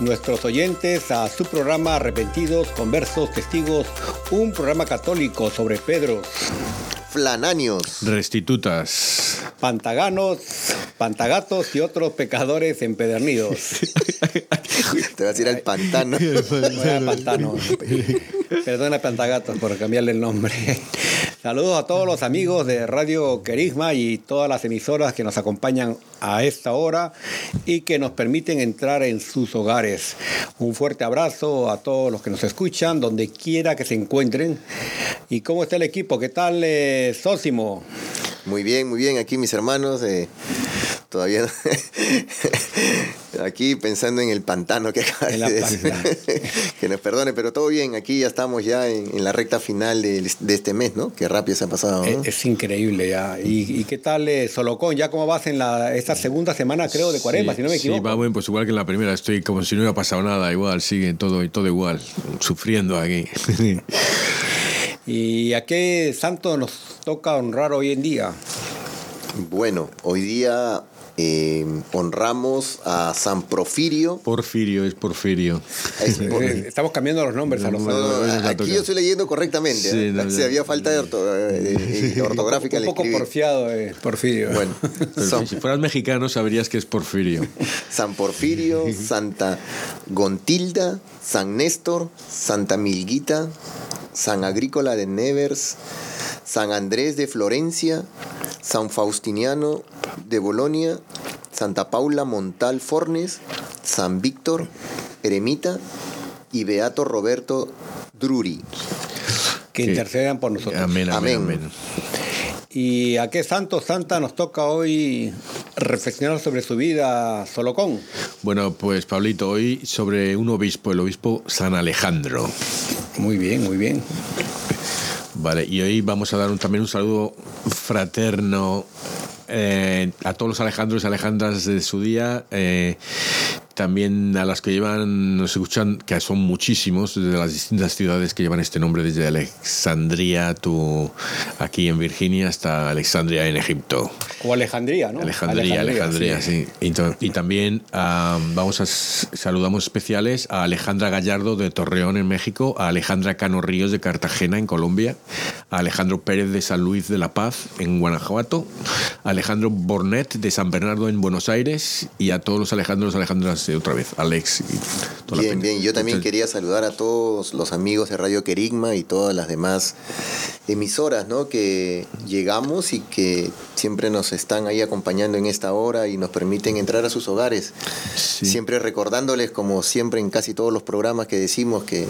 Nuestros oyentes a su programa Arrepentidos, Conversos, Testigos, un programa católico sobre Pedros, Flananios. Restitutas. pantaganos, pantagatos y otros pecadores empedernidos. Te vas a ir al pantano. Vaya pantano. Perdona Pantagatos por cambiarle el nombre. Saludos a todos los amigos de Radio Querisma y todas las emisoras que nos acompañan a esta hora y que nos permiten entrar en sus hogares. Un fuerte abrazo a todos los que nos escuchan, donde quiera que se encuentren. ¿Y cómo está el equipo? ¿Qué tal, eh, Sósimo? Muy bien, muy bien. Aquí mis hermanos, eh, todavía aquí pensando en el pantano que acaba de decir. que nos perdone, pero todo bien. Aquí ya estamos ya en, en la recta final de, de este mes, ¿no? Qué rápido se ha pasado, ¿no? Es, es increíble ya. ¿Y, y qué tal, eh, Solocón? ¿Ya cómo vas en la, esta segunda semana, creo, de Cuaresma, si no me equivoco? Sí, va bien, pues igual que en la primera, estoy como si no hubiera pasado nada, igual, sigue todo, todo igual, sufriendo aquí. ¿Y a qué santo nos toca honrar hoy en día? Bueno, hoy día eh, honramos a San Porfirio. Porfirio, es Porfirio. Es por- Eh, Estamos cambiando los nombres a los No, aquí yo estoy leyendo correctamente. Sí, ¿eh? no, Si no. había falta de, orto- de- de ortográfica Un le poco escribí. porfiado, eh, Porfirio. Bueno, San, si fueras mexicano sabrías que es Porfirio. San Porfirio, Santa Gontilda, San Néstor, Santa Milguita, San Agrícola de Nevers, San Andrés de Florencia, San Faustiniano de Bolonia, Santa Paula Montal Fornes, San Víctor, Eremita y Beato Roberto Druri. que que- intercedan por nosotros. Amén, amén, Amén. amén. ¿Y a qué santo santa nos toca hoy reflexionar sobre su vida, Solocón? Bueno, pues Pablito, hoy sobre un obispo, el obispo San Alejandro. Muy bien, muy bien. Vale, y hoy vamos a dar un- también un saludo fraterno eh, a todos los Alejandros y Alejandras de su día. eh, también a las que llevan, nos escuchan, que son muchísimos, desde las distintas ciudades que llevan este nombre, desde Alexandria, tú, aquí en Virginia, hasta Alexandria en Egipto. O Alejandría, ¿no? Alejandría, Alejandría, sí. Y, to- y también ah, vamos a saludamos especiales a Alejandra Gallardo de Torreón en México, a Alejandra Cano Ríos de Cartagena en Colombia, a Alejandro Pérez de San Luis de la Paz en Guanajuato, a Alejandro Bornet de San Bernardo en Buenos Aires y a todos los Alejandros, Alejandras de otra vez, Alex y toda Bien, bien. Yo también Entonces, quería saludar a todos los amigos de Radio Querigma y todas las demás emisoras, ¿no? Que llegamos y que siempre nos están ahí acompañando en esta hora y nos permiten entrar a sus hogares. Sí. Siempre recordándoles, como siempre en casi todos los programas que decimos, que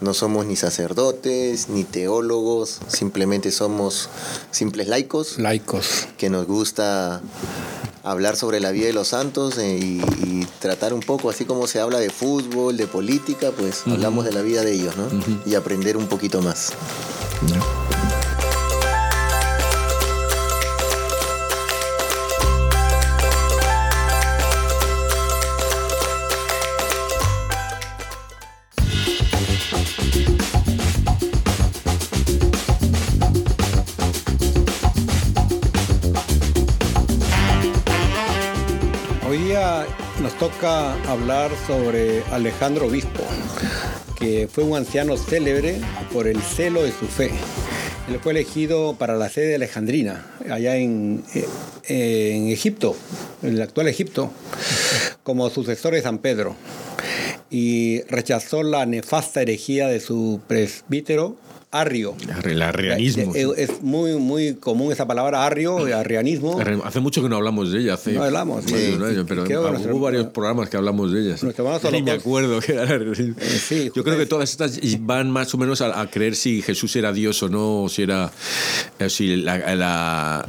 No somos ni sacerdotes, ni teólogos, simplemente somos simples laicos. Laicos. Que nos gusta hablar sobre la vida de los santos eh, y, tratar un poco, así como se habla de fútbol, de política, pues hablamos de la vida de ellos, ¿no? Y aprender un poquito más. Hablar sobre Alejandro Obispo, que fue un anciano célebre por el celo de su fe. Él fue elegido para la sede de Alejandrina, allá en, eh, en Egipto, en el actual Egipto, como sucesor de San Pedro. Y rechazó la nefasta herejía de su presbítero arrio. El arrianismo. Eh, es muy, muy común esa palabra arrio, arrianismo. Hace mucho que no hablamos de ella. Hace no hablamos. Sí, pero hubo varios programas que hablamos de ellas. Ni me acuerdo. Que era, sí, Yo creo que todas estas van más o menos a, creer si Jesús era Dios o no, o si era eh, si la, la,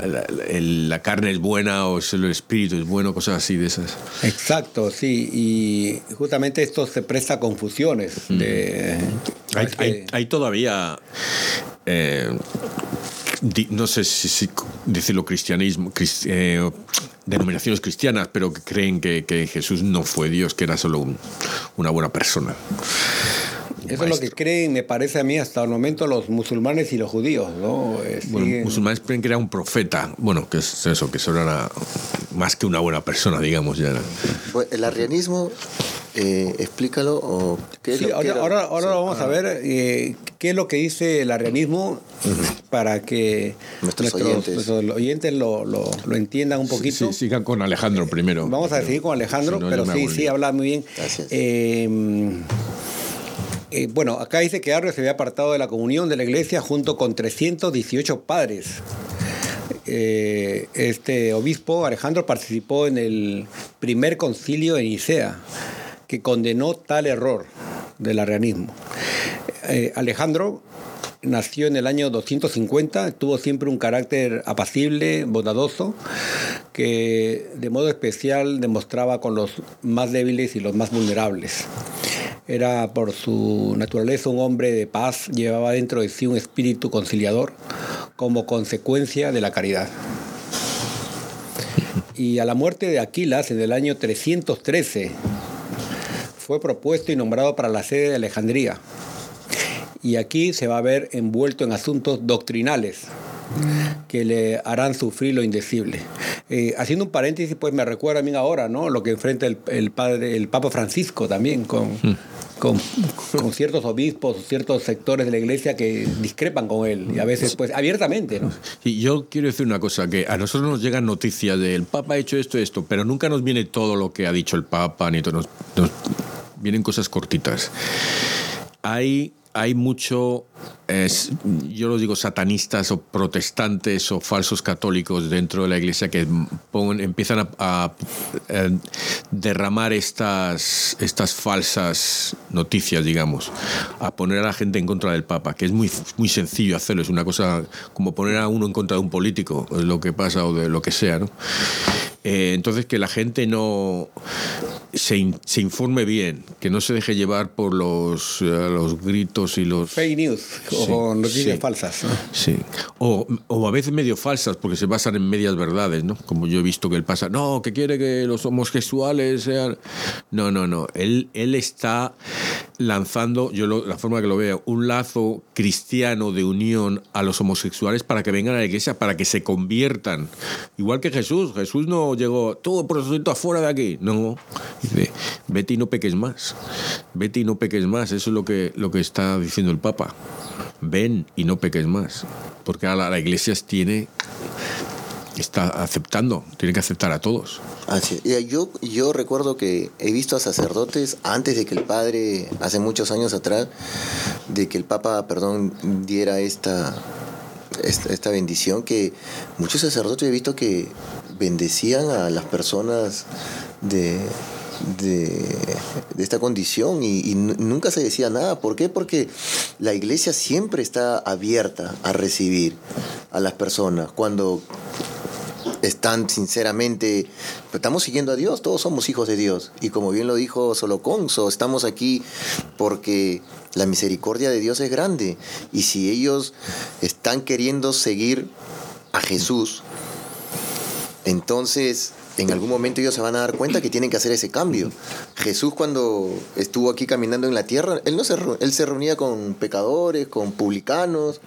la, carne es buena o si el espíritu es bueno, cosas así de esas. Exacto, sí. Y justamente esto se presta a confusiones. De, hay, hay todavía eh, no sé si, decirlo cristianismo, eh, denominaciones cristianas, pero que creen que, Jesús no fue Dios, que era solo una buena persona. Eso es lo que creen, me parece a mí, hasta el momento los musulmanes y los judíos, ¿no? Eh, bueno, musulmanes creen que era un profeta, bueno, que es eso, que solo era más que una buena persona, digamos. Ya pues, el arrianismo eh, explícalo. O ahora, ahora, vamos a ver eh, qué es lo que dice el arrianismo para que nuestros, oyentes, oyentes lo, lo, lo, entiendan un poquito. Sí, sigan con Alejandro primero. Vamos a seguir con Alejandro, pero sí, sí, habla muy bien. Eh, bueno, acá dice que Arrio se había apartado de la comunión de la iglesia junto con 318 padres. este obispo Alejandro participó en el primer concilio de Nicea que condenó tal error del arrianismo. Eh, Alejandro nació en el año 250, tuvo siempre un carácter apacible, bondadoso, que de modo especial demostraba con los más débiles y los más vulnerables. Era por su naturaleza un hombre de paz, llevaba dentro de sí un espíritu conciliador como consecuencia de la caridad. Y a la muerte de Aquilas en el año 313, fue propuesto y nombrado para la sede de Alejandría. Y aquí se va a ver envuelto en asuntos doctrinales que le harán sufrir lo indecible. Eh, haciendo un paréntesis, pues me recuerda a mí ahora, ¿no? Lo que enfrenta el, padre, el Papa Francisco también con, mm. con, con, ciertos obispos, ciertos sectores de la iglesia que discrepan con él y a veces, pues, abiertamente, ¿no? Y yo quiero decir una cosa, que a nosotros nos llegan noticias de el Papa ha hecho esto, esto, pero nunca nos viene todo lo que ha dicho el Papa, ni todo, nos vienen cosas cortitas. Hay, hay mucho, yo lo digo, satanistas o protestantes o falsos católicos dentro de la iglesia que empiezan a, derramar estas, estas falsas noticias, digamos, a poner a la gente en contra del Papa, que es muy, muy sencillo hacerlo, es una cosa como poner a uno en contra de un político, lo que pasa o de lo que sea, ¿no? Eh, entonces, que la gente no se, se, informe bien, que no se deje llevar por los, eh, los gritos y los... Fake news o noticias falsas. Sí, o, o, a veces medio falsas porque se basan en medias verdades, ¿no? Como yo he visto que él pasa, no, que quiere que los homosexuales sean... No, no, no, él, él está lanzando, yo la forma que lo veo, un lazo cristiano de unión a los homosexuales para que vengan a la iglesia, para que se conviertan. Igual que Jesús, Jesús no llegó, todo prostituto afuera de aquí, no. Dice, vete y no peques más, vete y no peques más, eso es lo que, lo que está diciendo el Papa. Ven y no peques más, porque ahora la iglesia tiene está aceptando, tiene que aceptar a todos. Así, yo, yo recuerdo que he visto a sacerdotes antes de que el padre, hace muchos años atrás, de que el papa, perdón, diera esta, esta, bendición, que muchos sacerdotes he visto que bendecían a las personas de, de, esta condición y, y nu- nunca se decía nada. ¿Por qué? Porque la iglesia siempre está abierta a recibir a las personas. Cuando están sinceramente, estamos siguiendo a Dios, todos somos hijos de Dios. Y como bien lo dijo Soloconso, estamos aquí porque la misericordia de Dios es grande. Y si ellos están queriendo seguir a Jesús, entonces en algún momento ellos se van a dar cuenta que tienen que hacer ese cambio. Jesús cuando estuvo aquí caminando en la tierra, él no se él se reunía con pecadores, con publicanos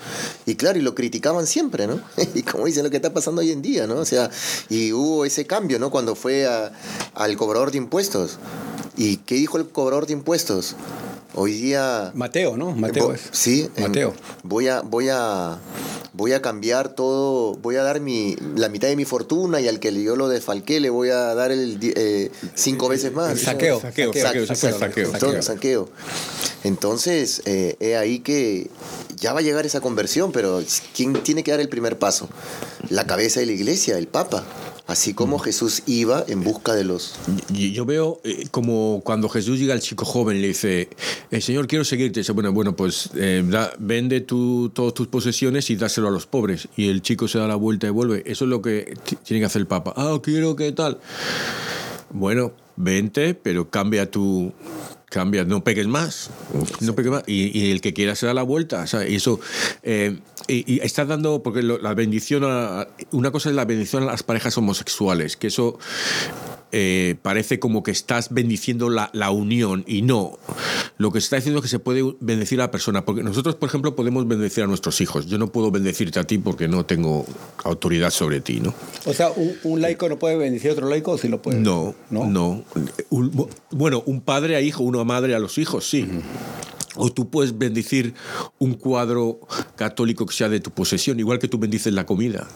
y claro, y lo criticaban siempre, ¿no? Y como dicen lo que está pasando hoy en día, ¿no? O sea, y hubo ese cambio, ¿no? Cuando fue al cobrador de impuestos. ¿Y qué dijo el cobrador de impuestos? Hoy día Mateo, ¿no? Mateo es. Sí, en- Mateo. voy a, voy a, voy a cambiar todo, voy a dar mi, la mitad de mi fortuna y al que yo lo desfalqué le voy a dar el eh, cinco veces más. El saqueo, Saqueo, saqueo, saqueo, saqueo, saqueo, saqueo. Entonces, saqueo. Entonces, eh, he ahí que ya va a llegar esa conversión, pero ¿quién tiene que dar el primer paso? La cabeza de la iglesia, el Papa. Así como Jesús iba en busca de los... Yo veo eh, como cuando Jesús llega al chico joven le dice, eh, Señor, quiero seguirte. Dice, bueno, bueno, pues eh, vende tu, todas tus posesiones y dáselo a los pobres. Y el chico se da la vuelta y vuelve. Eso es lo que tiene que hacer el Papa. Ah, quiero que tal. Bueno, vente, pero cambia tu... Cambia, no pegues más. No pegues más. Y, y el que quiera se da la vuelta. O sea, y eso... eh, y, y estás dando, porque lo- la bendición, a- una cosa es la bendición a las parejas homosexuales, que eso eh, parece como que estás bendiciendo la, la unión y no. Lo que se está diciendo es que se puede bendecir a la persona, porque nosotros, por ejemplo, podemos bendecir a nuestros hijos. Yo no puedo bendecirte a ti porque no tengo autoridad sobre ti, ¿no? O sea, un, un laico no puede bendecir a otro laico o sí lo puede. No, no. Un- bueno, un padre a hijo, una madre a los hijos, sí. O tú puedes bendecir un cuadro católico que sea de tu posesión, igual que tú bendices la comida.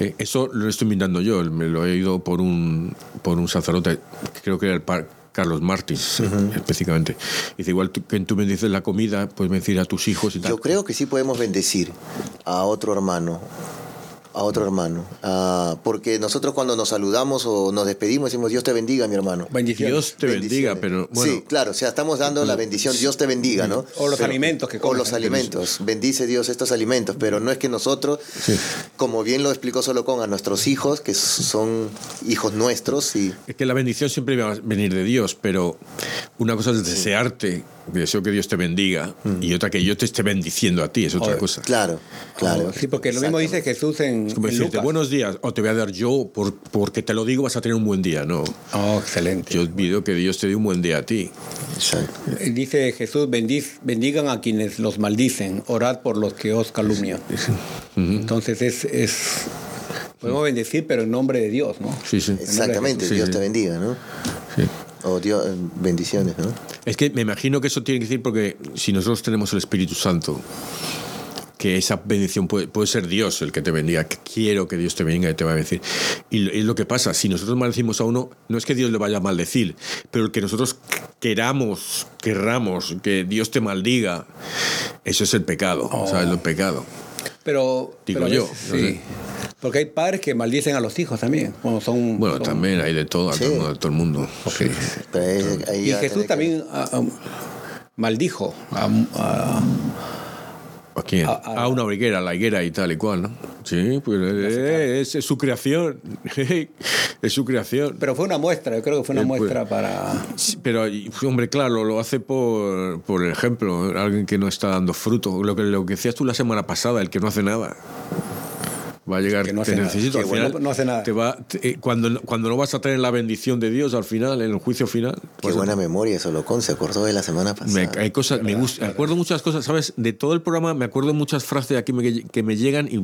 Eh, eso lo estoy mirando yo, me lo he oído por un, por un sacerdote, creo que era el par- Carlos Martins, eh, específicamente. Dice, igual tú- que tú bendices la comida, puedes bendecir a tus hijos y tal. Yo creo que sí podemos bendecir a otro hermano, a otro hermano. Ah, porque nosotros cuando nos saludamos o nos despedimos decimos Dios te bendiga, mi hermano. Bendiciones. Dios te bendiga, pero bueno, Sí, claro, o sea, estamos dando la bendición, Dios te bendiga, ¿no? O los alimentos que O comes. los alimentos, bendice Dios estos alimentos, pero no es que nosotros, como bien lo explicó Solocón, a nuestros hijos, que son hijos nuestros, y Es que la bendición siempre va a venir de Dios, pero una cosa es desearte, deseo que Dios te bendiga, y otra que yo te esté bendiciendo a ti, es otra Oye, cosa. claro, claro. Sí, porque lo mismo dice Jesús en, Es como en decirte, Lucas. buenos días, o te voy a dar yo, por, porque te lo digo, vas a tener un buen día. No, Oh, excelente. yo pido que Dios te dé un buen día a ti. Exacto. Dice Jesús, bendiz, bendigan a quienes los maldicen, orad por los que os calumnian. Entonces es, es podemos bendecir, pero en nombre de Dios, ¿no? Sí, sí. Exactamente, Sí, Dios sí. te bendiga, ¿no? Sí. O Dios, bendiciones, ¿no? Es que me imagino que eso tiene que decir porque si nosotros tenemos el Espíritu Santo, que esa bendición puede, puede ser Dios el que te bendiga, quiero que Dios te bendiga y te va a bendecir. Y es lo que pasa, si nosotros maldecimos a uno, no es que Dios le vaya a maldecir, pero el que nosotros queramos, querramos que Dios te maldiga, eso es el pecado, ¿sabes? El pecado. Pero, Digo pero yo, sí. sé. Porque hay padres que maldicen a los hijos también. Bueno, son, Bueno, son- también hay de todo, a Sí. todo, el mundo, a todo el mundo. Sí. Pero ahí- ahí Y Jesús que- también ah, ah, maldijo a, a- ¿A quién? A- A, a- una higuera, la higuera y tal y cual, ¿no? Sí, pues eh, es, es su creación. es su creación. Pero fue una muestra, yo creo que fue una Eh, pues- muestra para... Sí, Pero, hombre, claro, lo hace por, por ejemplo, alguien que no está dando fruto. Lo que, lo que decías tú la semana pasada, el que no hace nada. Va a llegar, Que no hace te nada. necesito. Que al bueno, final, no hace nada. te va, te- eh, cuando, cuando no vas a tener la bendición de Dios al final, en el juicio final. Qué pues, buena memoria, Solocón, se acordó de la semana me, pasada. hay cosas, me gusta, me acuerdo muchas cosas, ¿sabes? De todo el programa me acuerdo muchas frases de aquí me- que me llegan y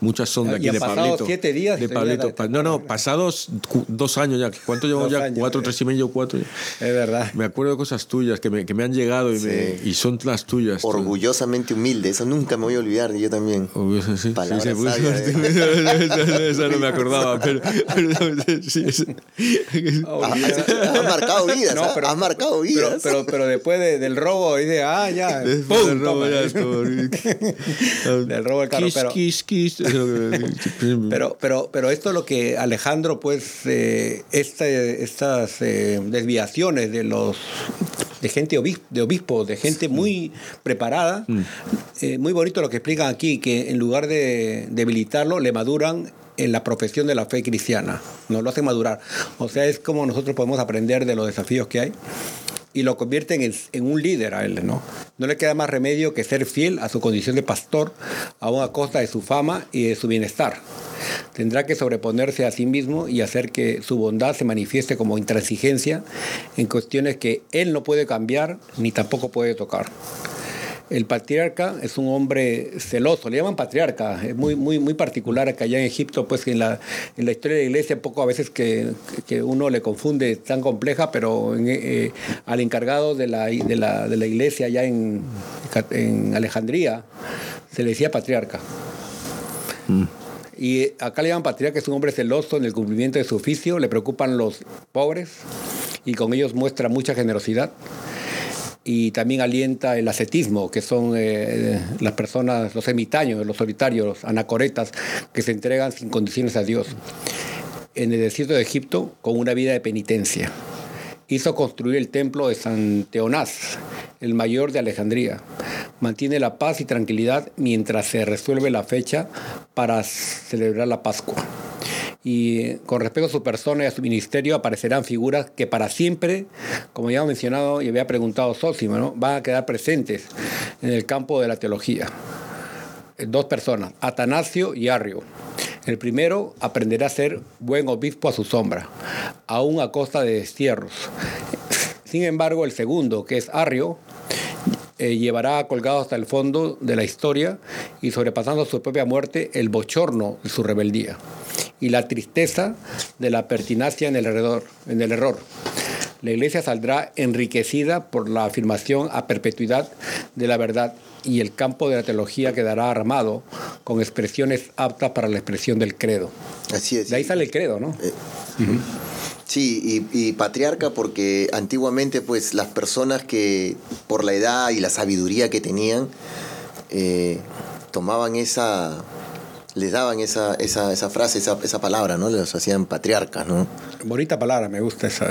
muchas son de aquí de pasado Pablito. siete días De y te Pablito. ya- Pa- No, no, pasados dos años ya. ¿Cuánto llevamos ya? años, ¿Cuatro, eh. tres y medio, cuatro? Es verdad. Me acuerdo de cosas tuyas que me, que me han llegado y, me- Sí. y son las tuyas. Orgullosamente humilde, eso nunca me voy a olvidar, yo también. Orgulloso, sí. Sí, Palabras sí, pues, sabias Eso no me acordaba, pero. pero sí, es- Has marcado vidas, No, ¿ah? pero- has marcado Pero, vidas. pero, pero después de- del robo, dice, ah, ya. Después del robo ya es como- Del robo del carro. Kiss, Pero, kiss, kiss. Pero, pero, pero esto es lo que Alejandro, pues, eh, este- estas eh, desviaciones de los de gente obis- de obispos, de gente muy preparada, Mm. eh, muy bonito lo que explican aquí, que en lugar de debilitarlo, le maduran en la profesión de la fe cristiana, nos lo hacen madurar. O sea, es como nosotros podemos aprender de los desafíos que hay y lo convierten en, un líder a él, ¿no? No le queda más remedio que ser fiel a su condición de pastor, aún a costa de su fama y de su bienestar. Tendrá que sobreponerse a sí mismo y hacer que su bondad se manifieste como intransigencia en cuestiones que él no puede cambiar ni tampoco puede tocar. El patriarca es un hombre celoso, le llaman patriarca, es muy, muy, muy particular que allá en Egipto, pues en la, en la historia de la iglesia, poco a veces que, que uno le confunde tan compleja, pero eh, al encargado de la, de, la, de la iglesia allá en, en Alejandría se le decía patriarca. Y acá le llaman patriarca, es un hombre celoso en el cumplimiento de su oficio, le preocupan los pobres y con ellos muestra mucha generosidad y también alienta el ascetismo, que son eh, las personas, los ermitaños, los solitarios, los anacoretas, que se entregan sin condiciones a Dios. En el desierto de Egipto, con una vida de penitencia. Hizo construir el templo de San Teonás, el mayor de Alejandría. Mantiene la paz y tranquilidad mientras se resuelve la fecha para celebrar la Pascua y con respecto a su persona y a su ministerio aparecerán figuras que para siempre, como ya hemos mencionado y había preguntado Sósimo, ¿no? van a quedar presentes en el campo de la teología. Dos personas, Atanasio y Arrio. El primero aprenderá a ser buen obispo a su sombra, aún a costa de destierros. Sin embargo, el segundo, que es Arrio, eh, llevará colgado hasta el fondo de la historia y sobrepasando su propia muerte el bochorno de su rebeldía y la tristeza de la pertinacia en el, error, en el error. La iglesia saldrá enriquecida por la afirmación a perpetuidad de la verdad y el campo de la teología quedará armado con expresiones aptas para la expresión del credo. Así es. De ahí sale el credo, ¿no? Sí, y, y patriarca porque antiguamente pues las personas que por la edad y la sabiduría que tenían eh, tomaban esa, les daban esa, esa, esa frase, esa, esa palabra, ¿no? Los hacían patriarcas, ¿no? Bonita palabra, me gusta esa.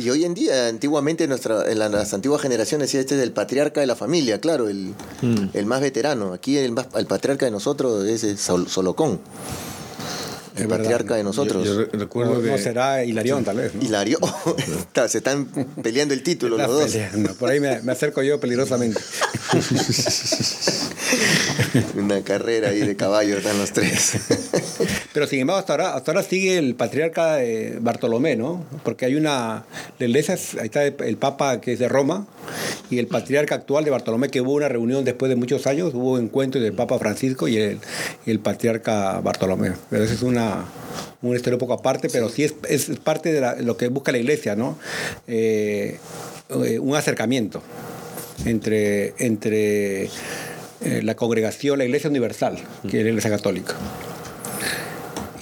Y hoy en día, antiguamente, nuestra, en la- las antiguas generaciones decía este es el patriarca de la familia, claro, el, el más veterano. Aquí el, más- el patriarca de nosotros es el Sol- Solocón. El verdad. patriarca de nosotros. Yo, yo re- recuerdo No, que. no será Hilarión, tal vez. ¿no? Hilario. Está, Se están peleando el título los dos. peleando. Por ahí me, me acerco yo peligrosamente. Una carrera ahí de caballo están los tres. Pero sin embargo, hasta ahora, hasta ahora sigue el patriarca eh, Bartolomé, ¿no? Porque hay una. La iglesia, es- ahí está el, el Papa que es de Roma y el patriarca actual de Bartolomé, que hubo una reunión después de muchos años, hubo un encuentro del Papa Francisco y el, y el patriarca Bartolomé. Pero esa es una, una historia un poco aparte, pero sí es, es parte de la- lo que busca la iglesia, ¿no? Eh, eh, un acercamiento entre, entre eh, la congregación, la iglesia universal, que es la iglesia católica.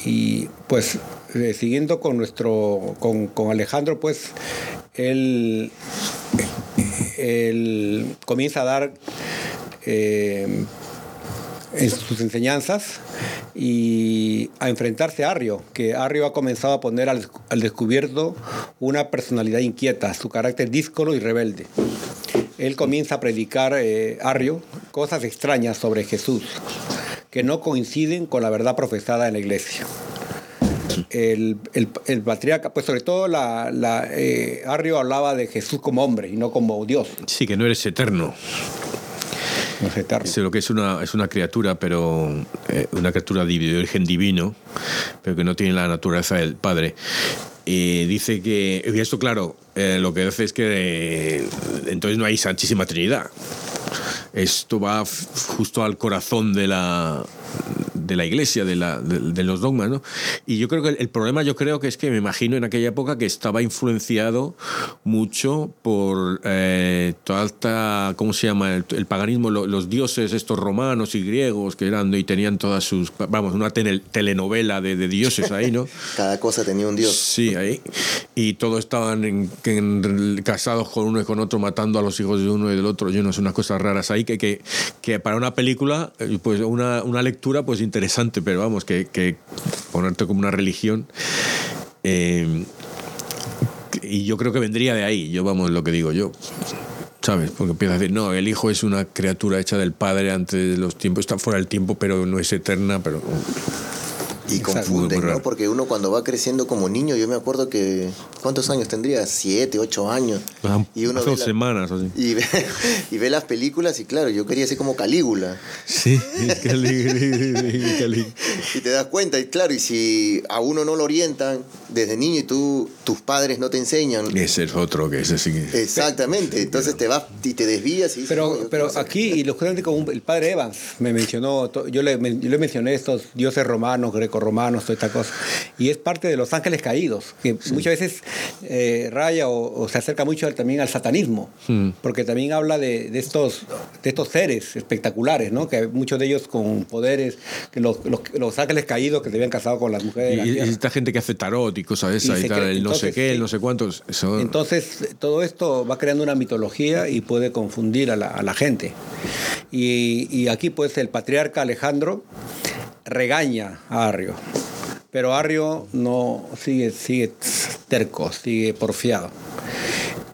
Y pues eh, siguiendo con nuestro, con, con Alejandro, pues él, él comienza a dar eh, en sus enseñanzas y a enfrentarse a Arrio, que Arrio ha comenzado a poner al, descubierto una personalidad inquieta, su carácter díscolo y rebelde. Él comienza a predicar, eh, Arrio, cosas extrañas sobre Jesús, que no coinciden con la verdad profesada en la iglesia. El, el- patriarca, pues sobre todo eh, Arrio hablaba de Jesús como hombre y no como Dios, Sí, que no eres eterno. Sé lo que es una, es una criatura, pero eh, una criatura de origen divino, pero que no tiene la naturaleza del Padre. Y dice que, y esto claro, eh, lo que hace es que eh, entonces no hay Santísima Trinidad. Esto va justo al corazón de la, de la iglesia, de, la, de, los dogmas, ¿no? Y yo creo que el, problema, yo creo que es que me imagino en aquella época que estaba influenciado mucho por eh, toda esta, ¿cómo se llama? El, paganismo, los dioses estos romanos y griegos que eran y tenían todas sus, vamos, una telenovela de, de, dioses ahí, ¿no? Cada cosa tenía un dios. Sí, ahí. Y todos estaban en, casados con uno y con otro, matando a los hijos de uno y del otro. Yo no sé, unas cosas raras ahí que, que, que para una película, eh, pues una, una lectura pues interesante, pero vamos, que, que ponerte como una religión. Eh, y yo creo que vendría de ahí, yo vamos, lo que digo yo. ¿Sabes? Porque empieza a decir, no, el hijo es una criatura hecha del padre antes de los tiempos, está fuera del tiempo, pero no es eterna, pero y confunden, ¿no? Porque uno cuando va creciendo como niño, yo me acuerdo que. ¿Cuántos años tendría? Siete, ocho años. y uno dos semanas. Así. Y, ve, y ve las películas y claro, yo quería ser como Calígula. Sí, Calígula. y te das cuenta, y claro, y si a uno no lo orientan desde niño y tú, tus padres no te enseñan. Ese es otro que es así. Exactamente, entonces te vas y te desvías. Y pero pero aquí, y lo como el padre Evans me mencionó, yo le, yo le mencioné estos dioses romanos, greco romanos, toda esta cosa. Y es parte de los ángeles caídos, que muchas veces eh, raya o, se acerca mucho también al satanismo, porque también habla de, estos, de estos seres espectaculares, ¿no? que muchos de ellos con poderes, que los, los, ángeles caídos que se habían casado con las mujeres. Y, esta gente que hace tarot y cosas de esas, y, tal, el no sé qué, el no sé cuántos. Entonces, todo esto va creando una mitología y puede confundir a la, a la gente. Y, y aquí, pues, el patriarca Alejandro regaña a Arrio. Pero Arrio no sigue, sigue terco, sigue porfiado.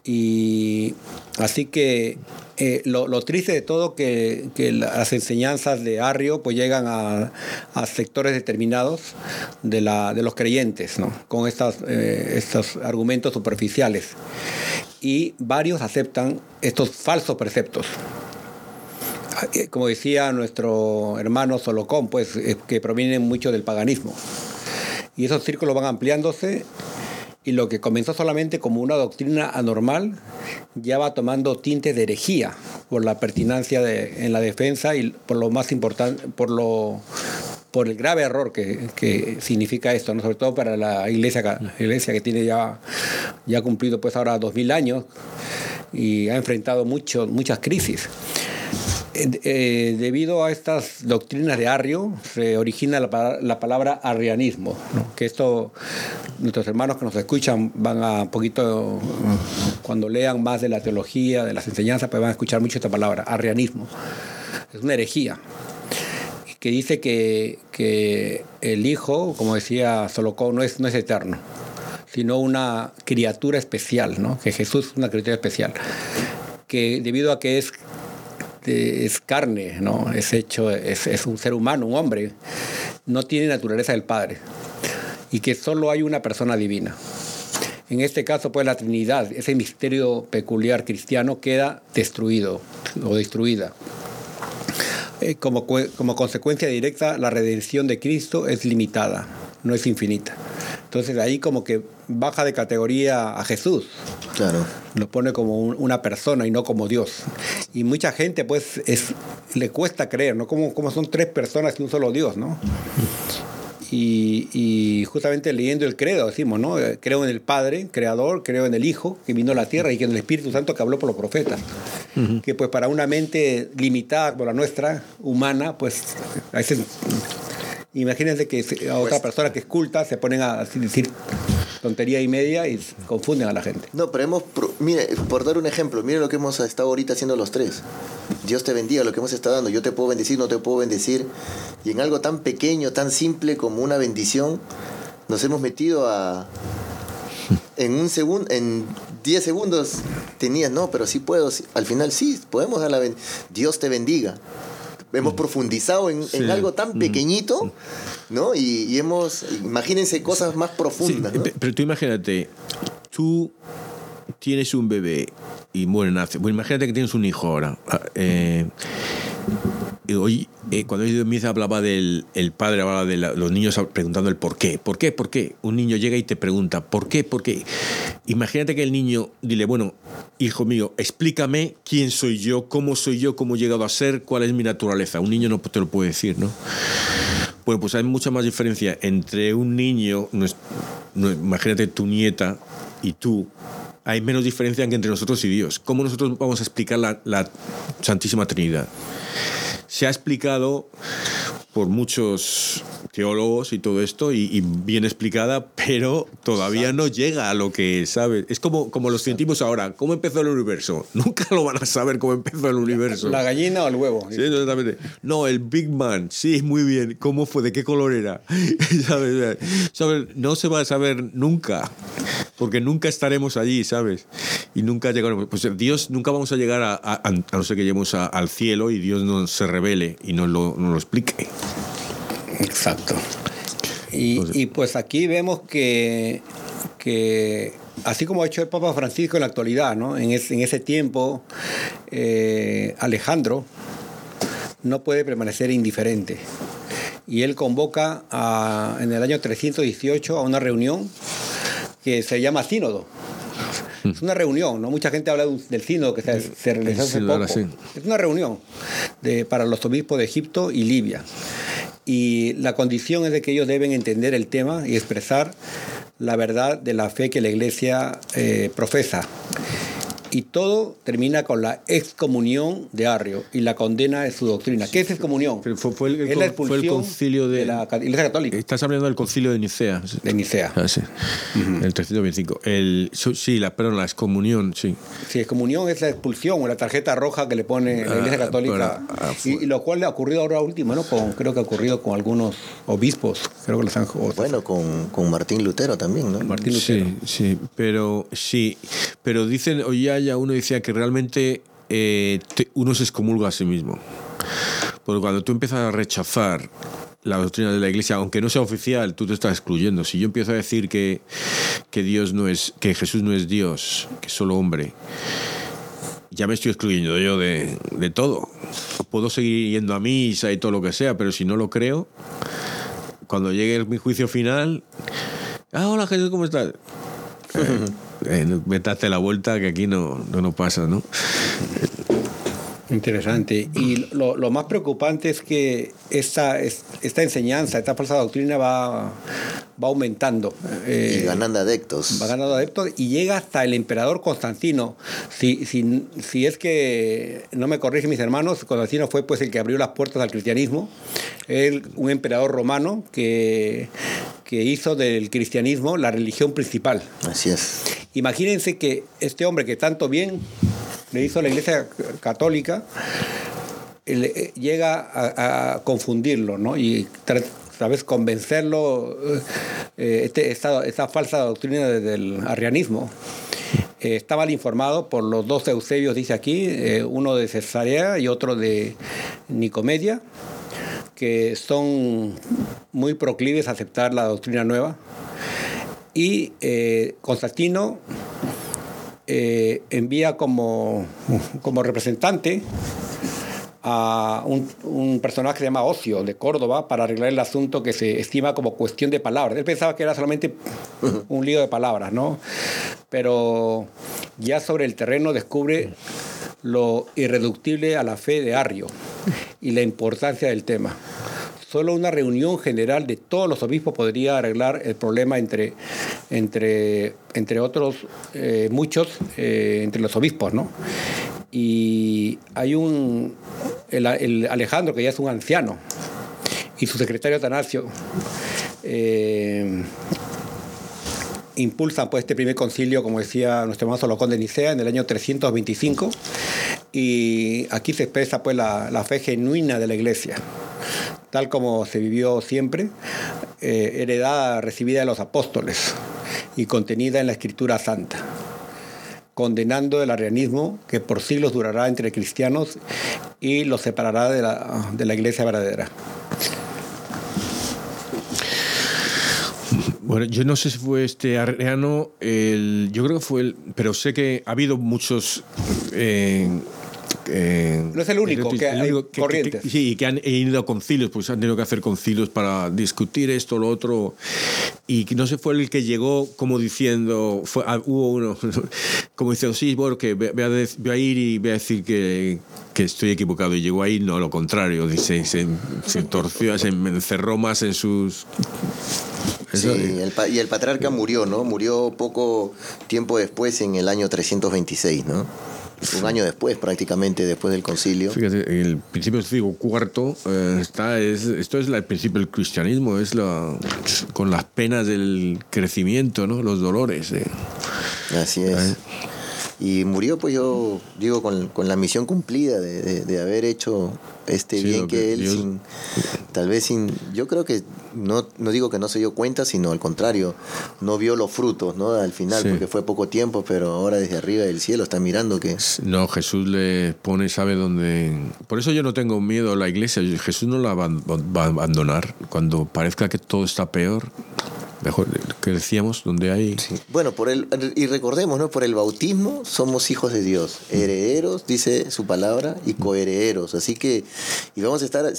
Y así que eh, lo, triste de todo que, que las enseñanzas de Arrio pues llegan a, sectores determinados de, los creyentes, con estas, eh, estos argumentos superficiales. Y varios aceptan estos falsos preceptos. Como decía nuestro hermano Solocón, pues que provienen mucho del paganismo. Y esos círculos van ampliándose y lo que comenzó solamente como una doctrina anormal ya va tomando tintes de herejía por la pertinancia de, en la defensa y por lo más importante, por lo por el grave error que, significa esto, ¿no? sobre todo para la iglesia, iglesia que tiene ya, ya cumplido pues ahora dos mil años y ha enfrentado mucho, muchas crisis. Eh, debido a estas doctrinas de Arrio, se origina la, palabra arrianismo, que esto nuestros hermanos que nos escuchan van a un poquito, cuando lean más de la teología, de las enseñanzas, pues van a escuchar mucho esta palabra, arrianismo. Es una herejía que dice que, que el Hijo, como decía Solocó, no es, no es eterno, sino una criatura especial, ¿no? que Jesús es una criatura especial, que debido a que es es carne, ¿no? es hecho, es, es un ser humano, un hombre, no tiene naturaleza del Padre y que solo hay una persona divina. En este caso, pues la Trinidad, ese misterio peculiar cristiano, queda destruido o destruida. Eh, como, como consecuencia directa, la redención de Cristo es limitada, no es infinita. Entonces ahí como que baja de categoría a Jesús. Claro. Lo pone como una persona y no como Dios. Y mucha gente pues es, le cuesta creer, ¿no? Como, como son tres personas y un solo Dios, ¿no? Y, justamente leyendo el credo decimos, ¿no? Creo en el Padre, Creador, creo en el Hijo, que vino a la tierra, y en el Espíritu Santo que habló por los profetas. Que pues para una mente limitada como la nuestra, humana, pues a veces Imagínense que a otra pues- persona que es culta se ponen a decir tontería y media y confunden a la gente. No, pero hemos, mire, por dar un ejemplo, mire lo que hemos estado ahorita haciendo los tres. Dios te bendiga lo que hemos estado dando. Yo te puedo bendecir, no te puedo bendecir. Y en algo tan pequeño, tan simple como una bendición, nos hemos metido a... En un segundo, en 10 segundos tenías, no, pero sí puedo. Al final sí, podemos dar la bendición. Dios te bendiga hemos profundizado en, algo tan pequeñito, ¿no? Y, hemos, imagínense cosas más profundas. Pero tú imagínate, tú tienes un bebé y muere, nace. Bueno, imagínate que tienes un hijo ahora. Ah, eh, hoy, eh, cuando yo misa hablaba del el padre, hablaba de los niños preguntando el por qué. ¿Por qué? ¿Por qué? Un niño llega y te pregunta, ¿por qué? ¿Por qué? Imagínate que el niño dile, bueno, hijo mío, explícame quién soy yo, cómo soy yo, cómo he llegado a ser, cuál es mi naturaleza. Un niño no te lo puede decir, ¿no? Bueno, pues hay mucha más diferencia entre un niño, no, imagínate tu nieta y tú, hay menos diferencia entre nosotros y Dios. ¿Cómo nosotros vamos a explicar la, la Santísima Trinidad? Se ha explicado por muchos teólogos y todo esto, y, y bien explicada, pero todavía no llega a lo que sabe. Es como, como los científicos ahora. ¿Cómo empezó el universo? Nunca lo van a saber cómo empezó el universo. ¿La gallina o el huevo? Sí, exactamente. No, el Big Man, sí, muy bien. ¿Cómo fue? ¿De qué color era? ¿Sabes? ¿Sabes? No se va a saber nunca, porque nunca estaremos allí, ¿sabes? Y nunca llegaremos. Pues Dios, nunca vamos a llegar a, a- a no ser que lleguemos a- al cielo y Dios nos se revele y nos lo, nos lo explique. Exacto. Y, y pues aquí vemos que, que así como ha hecho el Papa Francisco en la actualidad, ¿no? en, ese, en ese tiempo, eh, Alejandro no puede permanecer indiferente. Y él convoca a- en el año 318 a una reunión que se llama sínodo. Es una reunión, ¿no? Mucha gente habla del sínodo que se, se realizó hace poco. Es una reunión de, para los obispos de Egipto y Libia. Y la condición es de que ellos deben entender el tema y expresar la verdad de la fe que la iglesia eh, profesa. Y todo termina con la excomunión de Arrio y la condena de su doctrina. ¿Qué es excomunión? Fue, fue el, es la fue el expulsión concilio de, la ca- Iglesia Católica Estás hablando del concilio de Nicea. de Nicea. Ah, sí. El 325. El, sí, la, perdón, la excomunión, sí. Sí, excomunión es la expulsión o la tarjeta roja que le pone la Iglesia Ah, Católica. para- ah, y, fue- y lo cual le ha ocurrido ahora último, ¿no? Con, creo que ha ocurrido con algunos obispos. Creo que los han. Bueno, con, con Martín Lutero también, ¿no? Martín Lutero. Sí, sí, pero sí, pero dicen, hoy ya, ya uno decía que realmente eh, te- uno se excomulga a sí mismo. Porque cuando tú empiezas a rechazar la doctrina de la iglesia, aunque no sea oficial, tú te estás excluyendo. Si yo empiezo a decir que, que Dios no es, que Jesús no es Dios, que es solo hombre, ya me estoy excluyendo yo de, de todo. Puedo seguir yendo a misa y todo lo que sea, pero si no lo creo, cuando llegue mi juicio final, ah, hola Jesús, ¿cómo estás? Eh, hacer la vuelta que aquí no, no nos pasa, ¿no? Interesante. Y lo, lo más preocupante es que esta, es- esta enseñanza, esta falsa doctrina va, va aumentando. Eh, y ganando adeptos. va ganando adeptos y llega hasta el emperador Constantino. Si, si, si es que no me corrigen mis hermanos, Constantino fue pues el que abrió las puertas al cristianismo. Él, un emperador romano que, que hizo del cristianismo la religión principal. Así es. Imagínense que este hombre que tanto bien le hizo la iglesia católica, él, eh, llega a, confundirlo, ¿no? Y sabes convencerlo, eh, este, esta, falsa doctrina de- del arrianismo. Eh, está mal informado por los dos Eusebios, dice aquí, eh, uno de Cesarea y otro de Nicomedia, que son muy proclives a aceptar la doctrina nueva. Y eh, Constantino eh, envía como, como representante a un, un personaje que se llama Ocio de Córdoba para arreglar el asunto que se estima como cuestión de palabras. Él pensaba que era solamente un lío de palabras, ¿no? Pero ya sobre el terreno descubre lo irreductible a la fe de Arrio y la importancia del tema. Solo una reunión general de todos los obispos podría arreglar el problema entre, entre, entre otros, eh, muchos, eh, entre los obispos, ¿no? Y hay un, el, Alejandro, que ya es un anciano, y su secretario Atanasio, eh, impulsan pues este primer concilio, como decía nuestro hermano Solocón de Nicea, en el año 325, y aquí se expresa pues la fe genuina de la iglesia, tal como se vivió siempre, eh, heredada, recibida de los apóstoles y contenida en la escritura santa condenando el arrianismo que por siglos durará entre cristianos y los separará de la, de la iglesia verdadera. Bueno, yo no sé si fue este Arriano, el, yo creo que fue el, pero sé que ha habido muchos eh, eh, no es el único, que hay corrientes. sí, que han ido a concilios, pues han tenido que hacer concilios para discutir esto, lo otro, y que no se fue el que llegó como diciendo, fue, ah, hubo uno, como diciendo, sí, bueno, que voy a, ir y voy a decir que, que estoy equivocado, y llegó ahí, no, lo contrario, dice, se, se torció, se encerró más en sus Sí, y el patriarca murió, ¿no? Murió poco tiempo después, en el año 326, ¿no? Un año después, prácticamente después del concilio. Fíjate, el principio del siglo cuarto eh, está, es, esto es el principio del cristianismo, es la, con las penas del crecimiento, ¿no? los dolores. Eh. Así es. Y murió, pues yo digo, con, con la misión cumplida de, de, haber hecho este bien que, él, sin, tal vez sin, yo creo que no, no digo que no se dio cuenta, sino al contrario, no vio los frutos, ¿no? Al final, porque fue poco tiempo, pero ahora desde arriba del cielo está mirando que... No, Jesús le pone, sabe dónde... Por eso yo no tengo miedo a la iglesia, Jesús no la va a abandonar. Cuando parezca que todo está peor mejor que decíamos, donde hay... Bueno, por el, y recordemos, ¿no? Por el bautismo somos hijos de Dios, herederos, dice su palabra, y coherederos. Así que, y vamos a estar...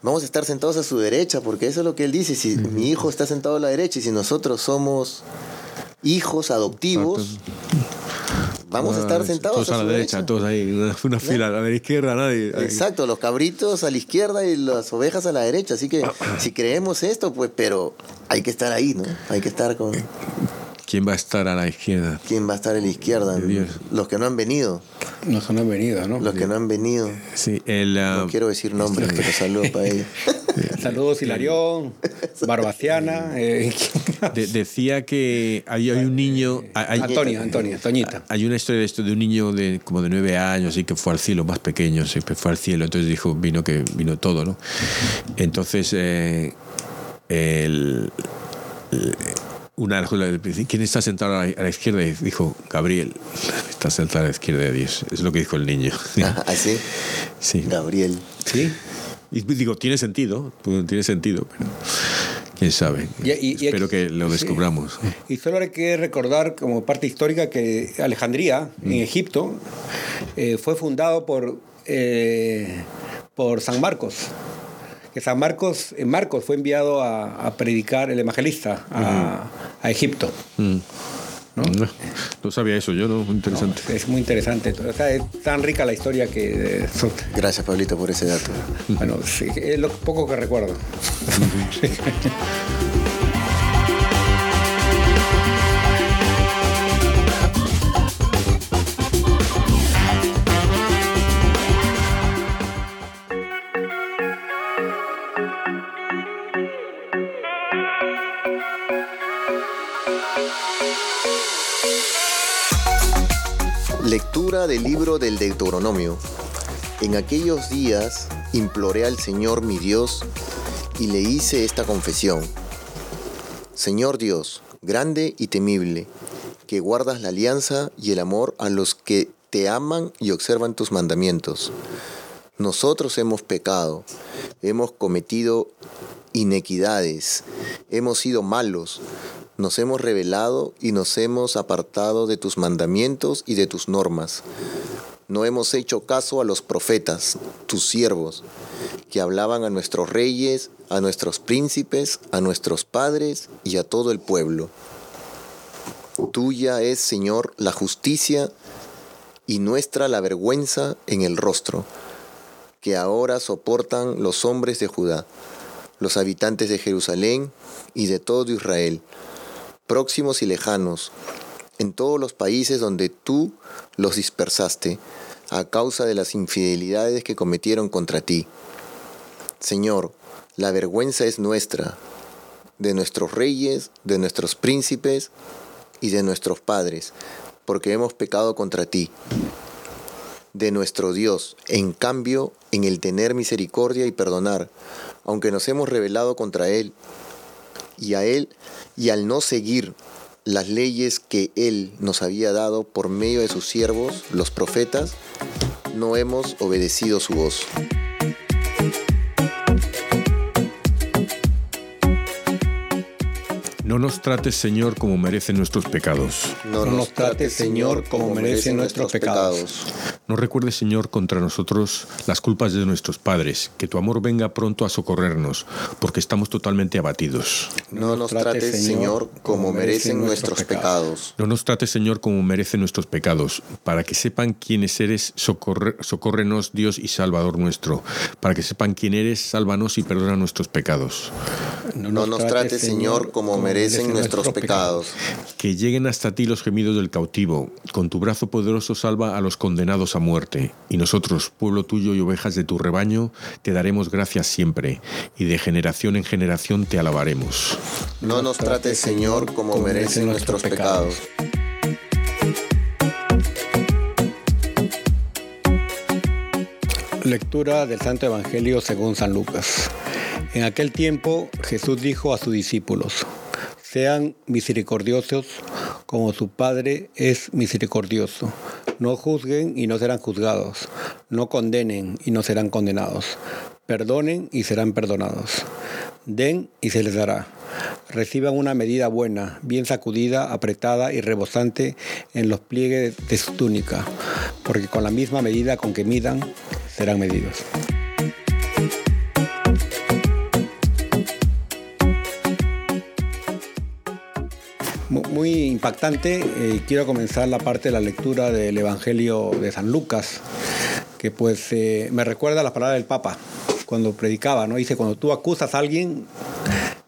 Vamos a estar sentados a su derecha, porque eso es lo que él dice. Si mi hijo está sentado a la derecha y si nosotros somos hijos adoptivos, vamos a estar sentados todos a, la derecha, todos ahí, una, fila, a la izquierda nadie. Exacto, los cabritos a la izquierda y las ovejas a la derecha. Así que si creemos esto, pues, pero hay que estar ahí, ¿no? Hay que estar con. ¿Quién va a estar a la izquierda? ¿Quién va a estar a la izquierda? Los que no han venido. Los que no han venido, ¿no? Los que no han venido. Sí, el, no quiero decir nombres, pero saludos para ellos. saludos Hilarión, Barbaciana. Eh, decía que hay, un niño... Hay, Antonio, Antonio, Toñita. Hay una historia de esto de un niño de como de nueve años y que fue al cielo, más pequeño, se fue al cielo, entonces dijo, vino que vino todo, ¿no? Entonces, eh, el una ¿quién está sentado a la, izquierda? Y dijo, Gabriel, está sentado a la izquierda de Dios. Es lo que dijo el niño. ¿Ah, sí? Sí. Gabriel. Sí. Y digo, tiene sentido, pues, tiene sentido, pero quién sabe. Espero que lo descubramos. Y solo hay que recordar como parte histórica que Alejandría, en mm. Egipto, eh, fue fundado por, eh, por San Marcos que San Marcos, en Marcos fue enviado a, predicar el evangelista a, Egipto. ¿no? sabía eso yo, ¿no? Muy interesante. es muy interesante. O sea, es tan rica la historia que... Gracias, Pablito, por ese dato. Bueno, sí, es lo poco que recuerdo. Del libro del Deuteronomio. En aquellos días imploré al Señor mi Dios y le hice esta confesión. Señor Dios, grande y temible, que guardas la alianza y el amor a los que te aman y observan tus mandamientos. Nosotros hemos pecado, hemos cometido inequidades, hemos sido malos, nos hemos rebelado y nos hemos apartado de tus mandamientos y de tus normas. No hemos hecho caso a los profetas, tus siervos, que hablaban a nuestros reyes, a nuestros príncipes, a nuestros padres y a todo el pueblo. Tuya es, Señor, la justicia y nuestra la vergüenza en el rostro, que ahora soportan los hombres de Judá, los habitantes de Jerusalén y de todo Israel próximos y lejanos, en todos los países donde tú los dispersaste a causa de las infidelidades que cometieron contra ti. Señor, la vergüenza es nuestra, de nuestros reyes, de nuestros príncipes y de nuestros padres, porque hemos pecado contra ti. De nuestro Dios, en cambio, en el tener misericordia y perdonar, aunque nos hemos rebelado contra Él, y a Él y al no seguir las leyes que Él nos había dado por medio de sus siervos, los profetas, no hemos obedecido su voz. No nos trates, Señor, como merecen nuestros pecados. No nos trates, Señor, como merecen nuestros pecados. No recuerdes, Señor, contra nosotros las culpas de nuestros padres, que tu amor venga pronto a socorrernos, porque estamos totalmente abatidos. No nos trates, Señor, como merecen nuestros pecados. No nos trates, Señor, como merecen nuestros pecados, para que sepan quiénes eres, socorre, socórrenos, Dios y Salvador nuestro. Para que sepan quién eres, sálvanos y perdona nuestros pecados. No nos trates, Señor, como merecen nuestros pecados. Que lleguen hasta ti los gemidos del cautivo. Con tu brazo poderoso salva a los condenados a muerte. Y nosotros, pueblo tuyo y ovejas de tu rebaño, te daremos gracias siempre. Y de generación en generación te alabaremos. No nos trates, Señor, como merecen nuestros pecados. Lectura del Santo Evangelio según San Lucas. En aquel tiempo Jesús dijo a sus discípulos, sean misericordiosos como su Padre es misericordioso. No juzguen y no serán juzgados. No condenen y no serán condenados. Perdonen y serán perdonados. Den y se les dará. Reciban una medida buena, bien sacudida, apretada y rebosante en los pliegues de su túnica, porque con la misma medida con que midan, serán medidos. Muy impactante, eh, quiero comenzar la parte de la lectura del Evangelio de San Lucas, que pues eh, me recuerda las palabras del Papa cuando predicaba, ¿no? Dice, cuando tú acusas a alguien,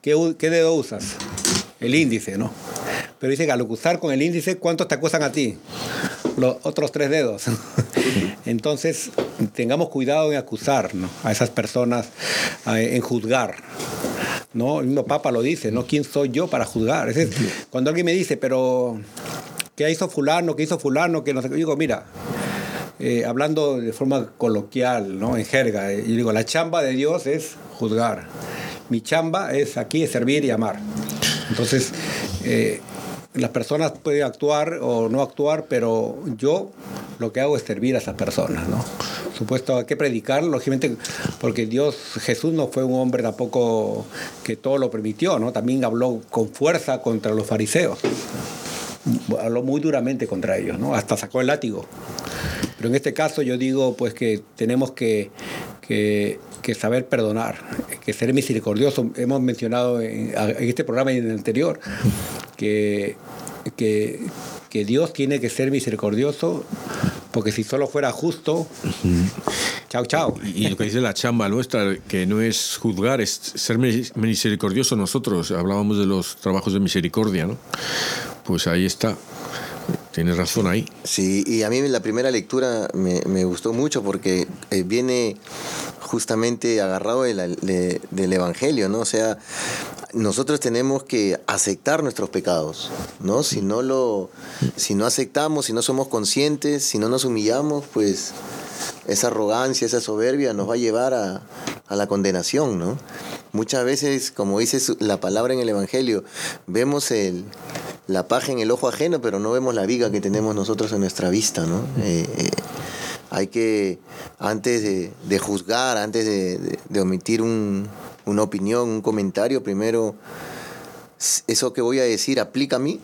¿qué, dedo usas? El índice, ¿no? Pero dice que al acusar con el índice, ¿cuántos te acusan a ti? Los otros tres dedos. Entonces, tengamos cuidado en acusar ¿no? a esas personas, en juzgar. ¿no? El mismo Papa lo dice, ¿no? ¿Quién soy yo para juzgar? Es decir, cuando alguien me dice, pero ¿qué hizo fulano? ¿Qué hizo fulano? Que digo, mira, eh, hablando de forma coloquial, ¿no? En jerga, eh, yo digo, la chamba de Dios es juzgar. Mi chamba es aquí es servir y amar. Entonces, eh, las personas pueden actuar o no actuar, pero yo lo que hago es servir a esas personas, ¿no? Supuesto, hay que predicar, lógicamente, porque Dios, Jesús no fue un hombre tampoco que todo lo permitió, ¿no? También habló con fuerza contra los fariseos. Habló muy duramente contra ellos, ¿no? Hasta sacó el látigo. Pero en este caso yo digo, pues, que tenemos que, que, saber perdonar, que ser misericordioso. Hemos mencionado en, este programa y en el anterior que, que, que Dios tiene que ser misericordioso, porque si solo fuera justo, chao, chao. Y, lo que dice la chamba nuestra, que no es juzgar, es ser misericordioso nosotros. Hablábamos de los trabajos de misericordia, ¿no? Pues ahí está. Tienes razón ahí. Sí, y a mí la primera lectura me, gustó mucho porque eh, viene justamente agarrado del Evangelio, ¿no? O sea, nosotros tenemos que aceptar nuestros pecados, ¿no? Si no lo, si no aceptamos, si no somos conscientes, si no nos humillamos, pues esa arrogancia, esa soberbia nos va a llevar a, a la condenación, ¿no? Muchas veces, como dice la palabra en el Evangelio, vemos el, la paja en el ojo ajeno, pero no vemos la viga que tenemos nosotros en nuestra vista, ¿no? Eh, eh, hay que, antes de, juzgar, antes de, omitir una opinión, un comentario, primero, eso que voy a decir aplica a mí.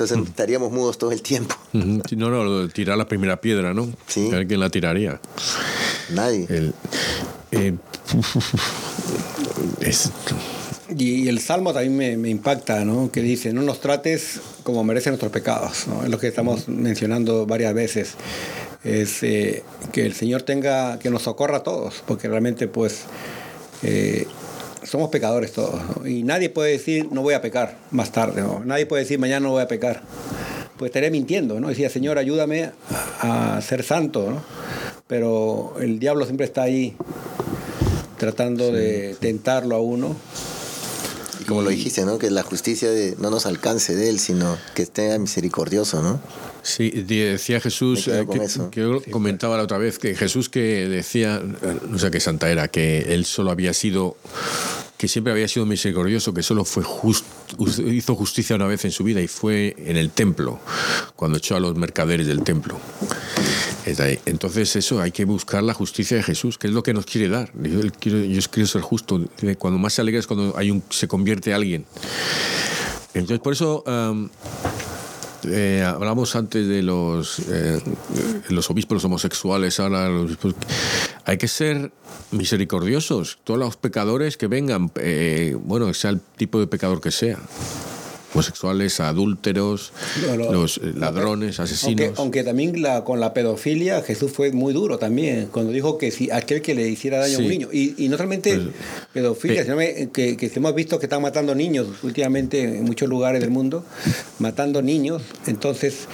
Entonces estaríamos mudos todo el tiempo. No, no, tirar la primera piedra, ¿no? Sí. ¿Quién la tiraría? Nadie. Eh, y, el Salmo también me, impacta, ¿no? Que dice, no nos trates como merecen nuestros pecados, ¿no? Es lo que estamos mencionando varias veces. Es eh, que el Señor tenga, que nos socorra a todos, porque realmente pues eh, somos pecadores todos. Y nadie puede decir, no voy a pecar más tarde, ¿no? Nadie puede decir, mañana no voy a pecar. Pues estaré mintiendo, ¿no? Decía, Señor, ayúdame a ser santo, ¿no? Pero el diablo siempre está ahí tratando de tentarlo a uno como lo dijiste, ¿no? Que la justicia de, no nos alcance de Él, sino que esté misericordioso, ¿no? Sí, decía Jesús, eh, que, yo comentaba la otra vez, que Jesús que decía, no sé qué santa era, que Él solo había sido, que siempre había sido misericordioso, que solo fue just, hizo justicia una vez en su vida y fue en el templo, cuando echó a los mercaderes del templo. Entonces eso, hay que buscar la justicia de Jesús, que es lo que nos quiere dar. Yo quiero, yo quiero ser justo. Cuando más se alegra es cuando hay un, se convierte alguien. Entonces por eso... um, eh, hablamos antes de los, eh, los obispos homosexuales, ahora los obispos- hay que ser misericordiosos. Todos los pecadores que vengan, eh, bueno, sea el tipo de pecador que sea. Homosexuales, adúlteros, No, lo- los eh, ladrones, asesinos. Aunque, aunque también la, con la pedofilia Jesús fue muy duro también, cuando dijo que si aquel que le hiciera daño a un niño, y, y no solamente Pues, pedofilia, pe- sino que, que hemos visto que están matando niños últimamente en muchos lugares del mundo, matando niños, entonces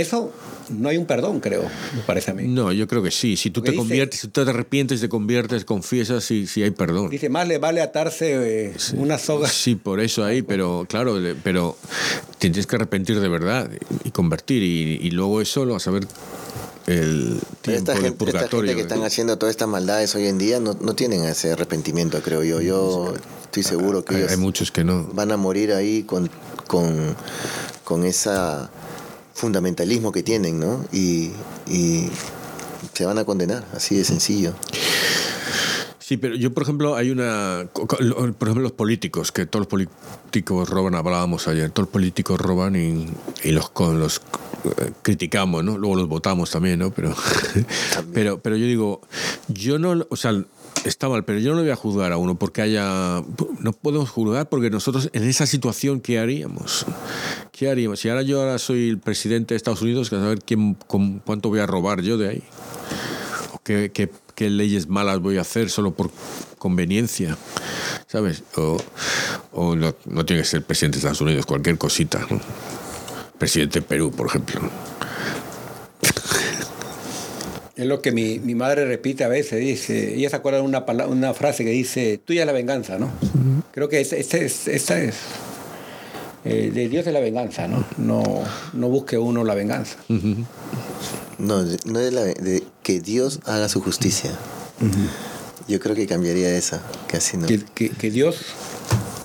eso no hay un perdón, creo, me parece a mí. No, yo creo que sí. Si tú Porque te dice- conviertes, si tú te arrepientes, te conviertes, confiesas, sí, sí hay perdón. Dice, más le vale atarse eh, una soga. Sí, por eso ahí, pero claro, pero tienes que arrepentir de verdad y convertir y, y luego eso lo vas a ver el Pero tiempo esta gente, esta purgatorio. gente que están haciendo todas estas maldades hoy en día no, no tienen ese arrepentimiento, creo yo. Yo estoy seguro que hay, ellos hay muchos que no. van a morir ahí con, con, con ese fundamentalismo que tienen, ¿no? Y, y se van a condenar, así de sencillo. Sí, pero yo, por ejemplo, hay una. Por ejemplo, los políticos, que todos los políticos roban, hablábamos ayer, todos los políticos roban y, y los, con los eh, criticamos, ¿no? Luego los votamos también, ¿no? Pero, pero, pero yo digo, yo no. O sea, está mal, pero yo no le voy a juzgar a uno porque haya. No podemos juzgar porque nosotros en esa situación, ¿qué haríamos? ¿Qué haríamos? Si ahora yo ahora soy el presidente de Estados Unidos, que a saber quién, con, cuánto voy a robar yo de ahí. ¿O qué, qué- qué leyes malas voy a hacer solo por conveniencia? ¿Sabes? O, o no, no tiene que ser presidente de Estados Unidos, cualquier cosita. ¿no? Presidente de Perú, por ejemplo. Es lo que mi, mi madre repite a veces, dice, ella se acuerda de una, pala- una frase que dice, tuya es la venganza, ¿no? Creo que esa esa es, esa es eh, de Dios es la venganza, ¿no? No, no busque uno la venganza. No, no es la, de que Dios haga su justicia. Yo creo que cambiaría esa, que así no. Que, que- que Dios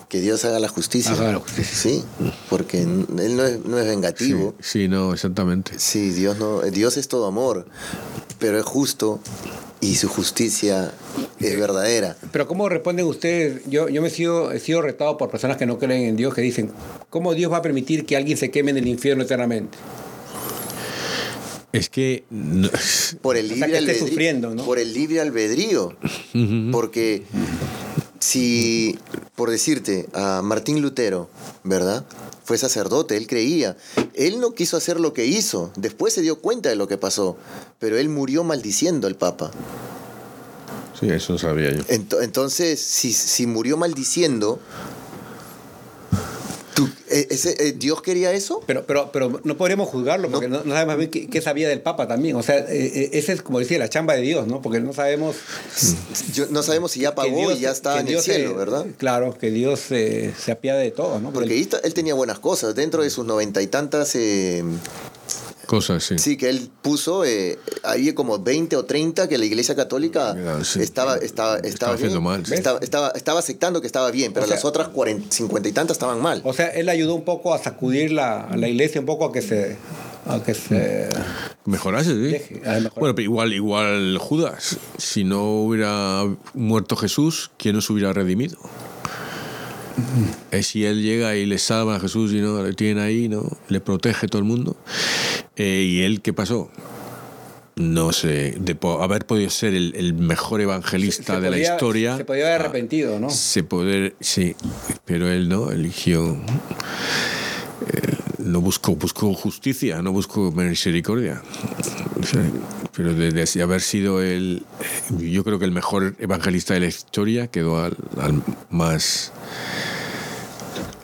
Que Dios haga la justicia. Haga la justicia. Sí, porque Él no es, no es vengativo. Sí, no, exactamente. Sí, Dios no, Dios es todo amor, pero es justo y su justicia es verdadera. Pero ¿cómo responden ustedes? Yo, yo me he sido, he sido retado por personas que no creen en Dios, que dicen, ¿cómo Dios va a permitir que alguien se queme en el infierno eternamente? Es que. no- Por el O sea, libre que esté albedrío. sufriendo, ¿no? Por el libre albedrío. Porque si, por decirte, a Martín Lutero, ¿verdad? Fue sacerdote, él creía. Él no quiso hacer lo que hizo. Después se dio cuenta de lo que pasó. Pero él murió maldiciendo al Papa. Sí, eso sabía yo. Ento- Entonces, si, si murió maldiciendo, ¿tú- eh, ese, eh, ¿Dios quería eso? Pero, pero, pero no podríamos juzgarlo porque no, no sabemos bien qué, qué sabía del Papa también. O sea, eh, eh, ese es como decía la chamba de Dios, ¿no? Porque no sabemos. Yo- no sabemos si ya pagó Dios- y ya está en el cielo, se- ¿verdad? Claro, que Dios eh, se apiade de todo, ¿no? Porque él tenía buenas cosas. Dentro de sus noventa y tantas eh, Cosas, sí. Sí, que él puso eh, ahí como 20 o 30 que la Iglesia Católica Ah, sí. estaba, estaba, estaba, Estaba bien. mal. Estaba, estaba, estaba aceptando que estaba bien, pero O sea- las otras 40, 50 y tantas estaban mal. O sea, él ayudó un poco a sacudir la, a la iglesia un poco a que se. A que se Mejorase, sí. Deje. Bueno, pero igual, igual Judas. Si no hubiera muerto Jesús, ¿quién nos hubiera redimido? Eh, si él llega y le salva a Jesús y no le tiene ahí, ¿no? Le protege todo el mundo. Eh, ¿Y él qué pasó? No sé, de po- haber podido ser el, el mejor evangelista se de podía- la historia. Se podía haber ah, arrepentido, ¿no? Se poder, sí, pero él no, eligió. eh, no buscó, buscó justicia, no buscó misericordia. Pero de, de haber sido el. eh, Yo creo que el mejor evangelista de la historia quedó al, al más.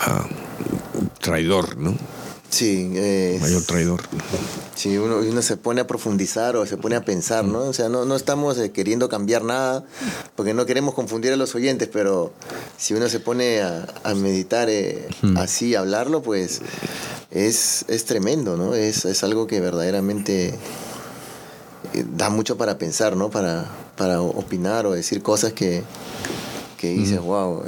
ah, traidor, ¿no? Sí, eh, Mayor traidor. si uno, uno se pone a profundizar o se pone a pensar, ¿no? O sea, no, no estamos eh, queriendo cambiar nada, porque no queremos confundir a los oyentes, pero si uno se pone a, a meditar eh, así, a hablarlo, pues es, es tremendo, ¿no? Es, es algo que verdaderamente eh, da mucho para pensar, ¿no? Para, para opinar o decir cosas que, que dices, wow.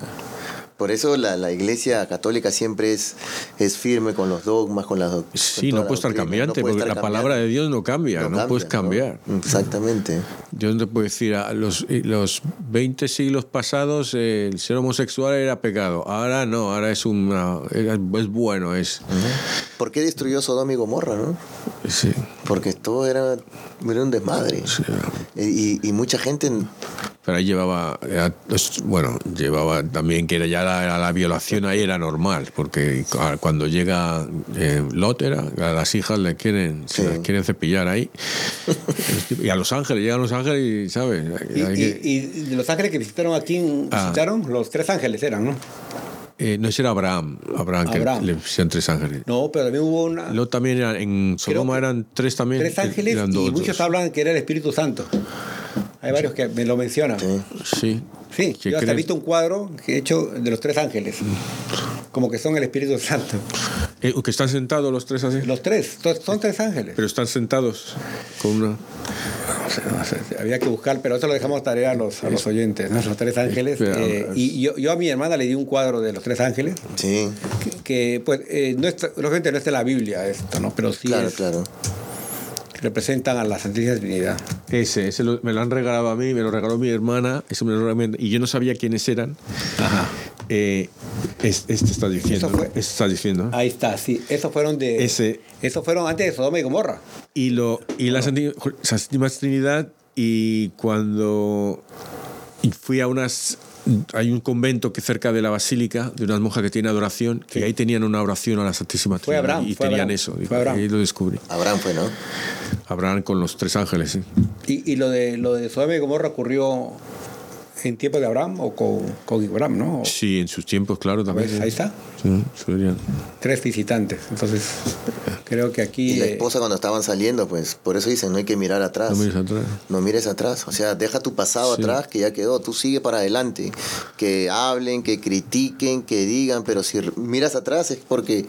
Por eso la, la iglesia católica siempre es, es firme con los dogmas, con las doc- con Sí, no puede estar cambiante, no puede porque estar la palabra de. Dios no cambia, no, cambia, puedes ¿no? cambiar. Exactamente. Yo no te puedo decir, a los, y los 20 siglos pasados eh, el ser homosexual era pecado, ahora no, ahora es, una, es bueno, es... ¿Por qué destruyó Sodoma y Gomorra, no? Sí, Porque todo era, era un desmadre. sí. Y, y mucha gente Pero ahí llevaba, era- es- bueno, llevaba también que era ya la, la violación ahí era normal, porque cu- cuando llega eh, Lot era, a las hijas le quieren, se Sí. las quieren cepillar ahí. y a Los Ángeles, llegan a Los Ángeles y, ¿sabes? Y, Hay que- y- y de los ángeles que visitaron aquí, Ah. visitaron, los tres ángeles eran, ¿no? Eh, no, ese era Abraham, Abraham, que le pusieron tres ángeles. No, pero también hubo una, Lot también era, en Sodoma eran tres también. tres eh, ángeles eran y dos, muchos dos. hablan que era el Espíritu Santo. Hay varios que me lo mencionan. Sí. Sí. Sí, ¿Qué yo hasta he visto un cuadro que he hecho de los tres ángeles, como que son el Espíritu Santo. Eh, que están sentados los tres así. Los tres, son tres ángeles. Pero están sentados con una. No sé, no sé, había que buscar, pero eso lo dejamos tarea a los, a los oyentes, ¿no? los tres ángeles. Eh, y yo, yo a mi hermana le di un cuadro de los tres ángeles, Sí, que, que, pues, eh, no está, lógicamente no está en la Biblia esto, ¿no? pero sí claro, es- claro. representan a la Santísima Trinidad. Ese, ese lo- me lo han regalado a mí, me lo regaló mi hermana, ese me lo regaló y yo no sabía quiénes eran. Ajá. Eh, es- este está diciendo. Eso fue- Este está diciendo. Ahí está, sí. Esos fueron de. Ese. Esos fueron antes de Sodoma y Gomorra. Y, lo, y la Santi- Santísima Trinidad, y cuando fui a unas. Hay un convento que cerca de la basílica, de unas monjas que tienen adoración, que ahí tenían una oración a la Santísima Fue Trinidad. Abraham, y fue tenían Abraham, eso. fue Abraham. Ahí lo descubrí. Abraham fue, ¿no? Abraham con los tres ángeles, sí. Y, y lo de lo de Sodoma y Gomorra ocurrió en tiempo de Abraham o con, con Abraham, ¿no? Sí, en sus tiempos, claro, también. Ahí está. Sí, Tres visitantes. Entonces, creo que aquí. Y la eh, esposa cuando estaban saliendo, pues por eso dicen, no hay que mirar atrás. No mires atrás. No mires atrás, o sea, deja tu pasado Sí. atrás que ya quedó, tú sigue para adelante. Que hablen, que critiquen, que digan, pero si miras atrás es porque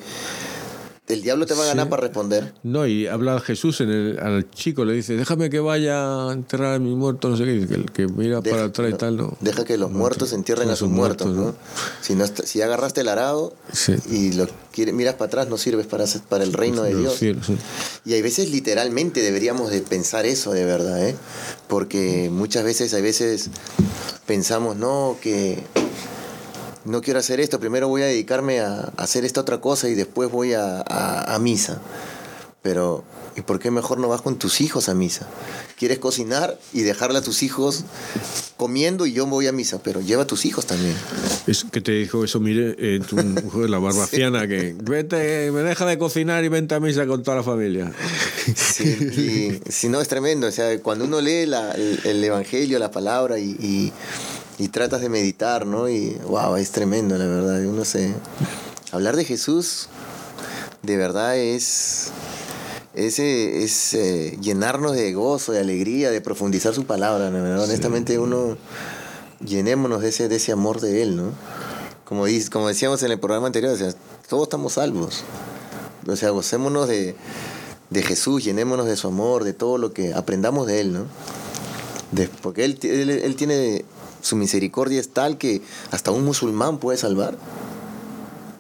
el diablo te va a ganar Sí. para responder. No, y habla Jesús en el, al chico, le dice, déjame que vaya a enterrar a mi muerto, no sé qué, que que mira Deja- para atrás y tal, no. Deja que los muertos entierren a sus muertos, ¿no? ¿no? Si, no est- si agarraste el arado Sí. y lo miras para atrás, no sirves para, el reino de Dios. cielos, sí. Y hay veces literalmente deberíamos de pensar eso de verdad, ¿eh? Porque muchas veces, hay veces pensamos, no, que no quiero hacer esto, primero voy a dedicarme a, a hacer esta otra cosa y después voy a, a- a misa. Pero, ¿y por qué mejor no vas con tus hijos a misa? Quieres cocinar y dejarle a tus hijos comiendo y yo voy a misa, pero lleva a tus hijos también. Es que te dijo eso, mire, eh, tu mujer, la barbaciana, que vete, me deja de cocinar y vente a misa con toda la familia. Sí, y si no, es tremendo. O sea, cuando uno lee la- el, el Evangelio, la palabra y, y- y tratas de meditar, ¿no? Y wow, es tremendo, la verdad. Uno se. Hablar de Jesús, de verdad, es. Es, eh, es, eh, llenarnos de gozo, de alegría, de profundizar su palabra, la verdad. Honestamente, uno. Llenémonos de ese, de ese amor de Él, ¿no? Como, dice, como decíamos en el programa anterior, o sea, todos estamos salvos. O sea, gocémonos de, de Jesús, llenémonos de su amor, de todo lo que aprendamos de Él, ¿no? De- porque él, él tiene, su misericordia es tal que hasta un musulmán puede salvar.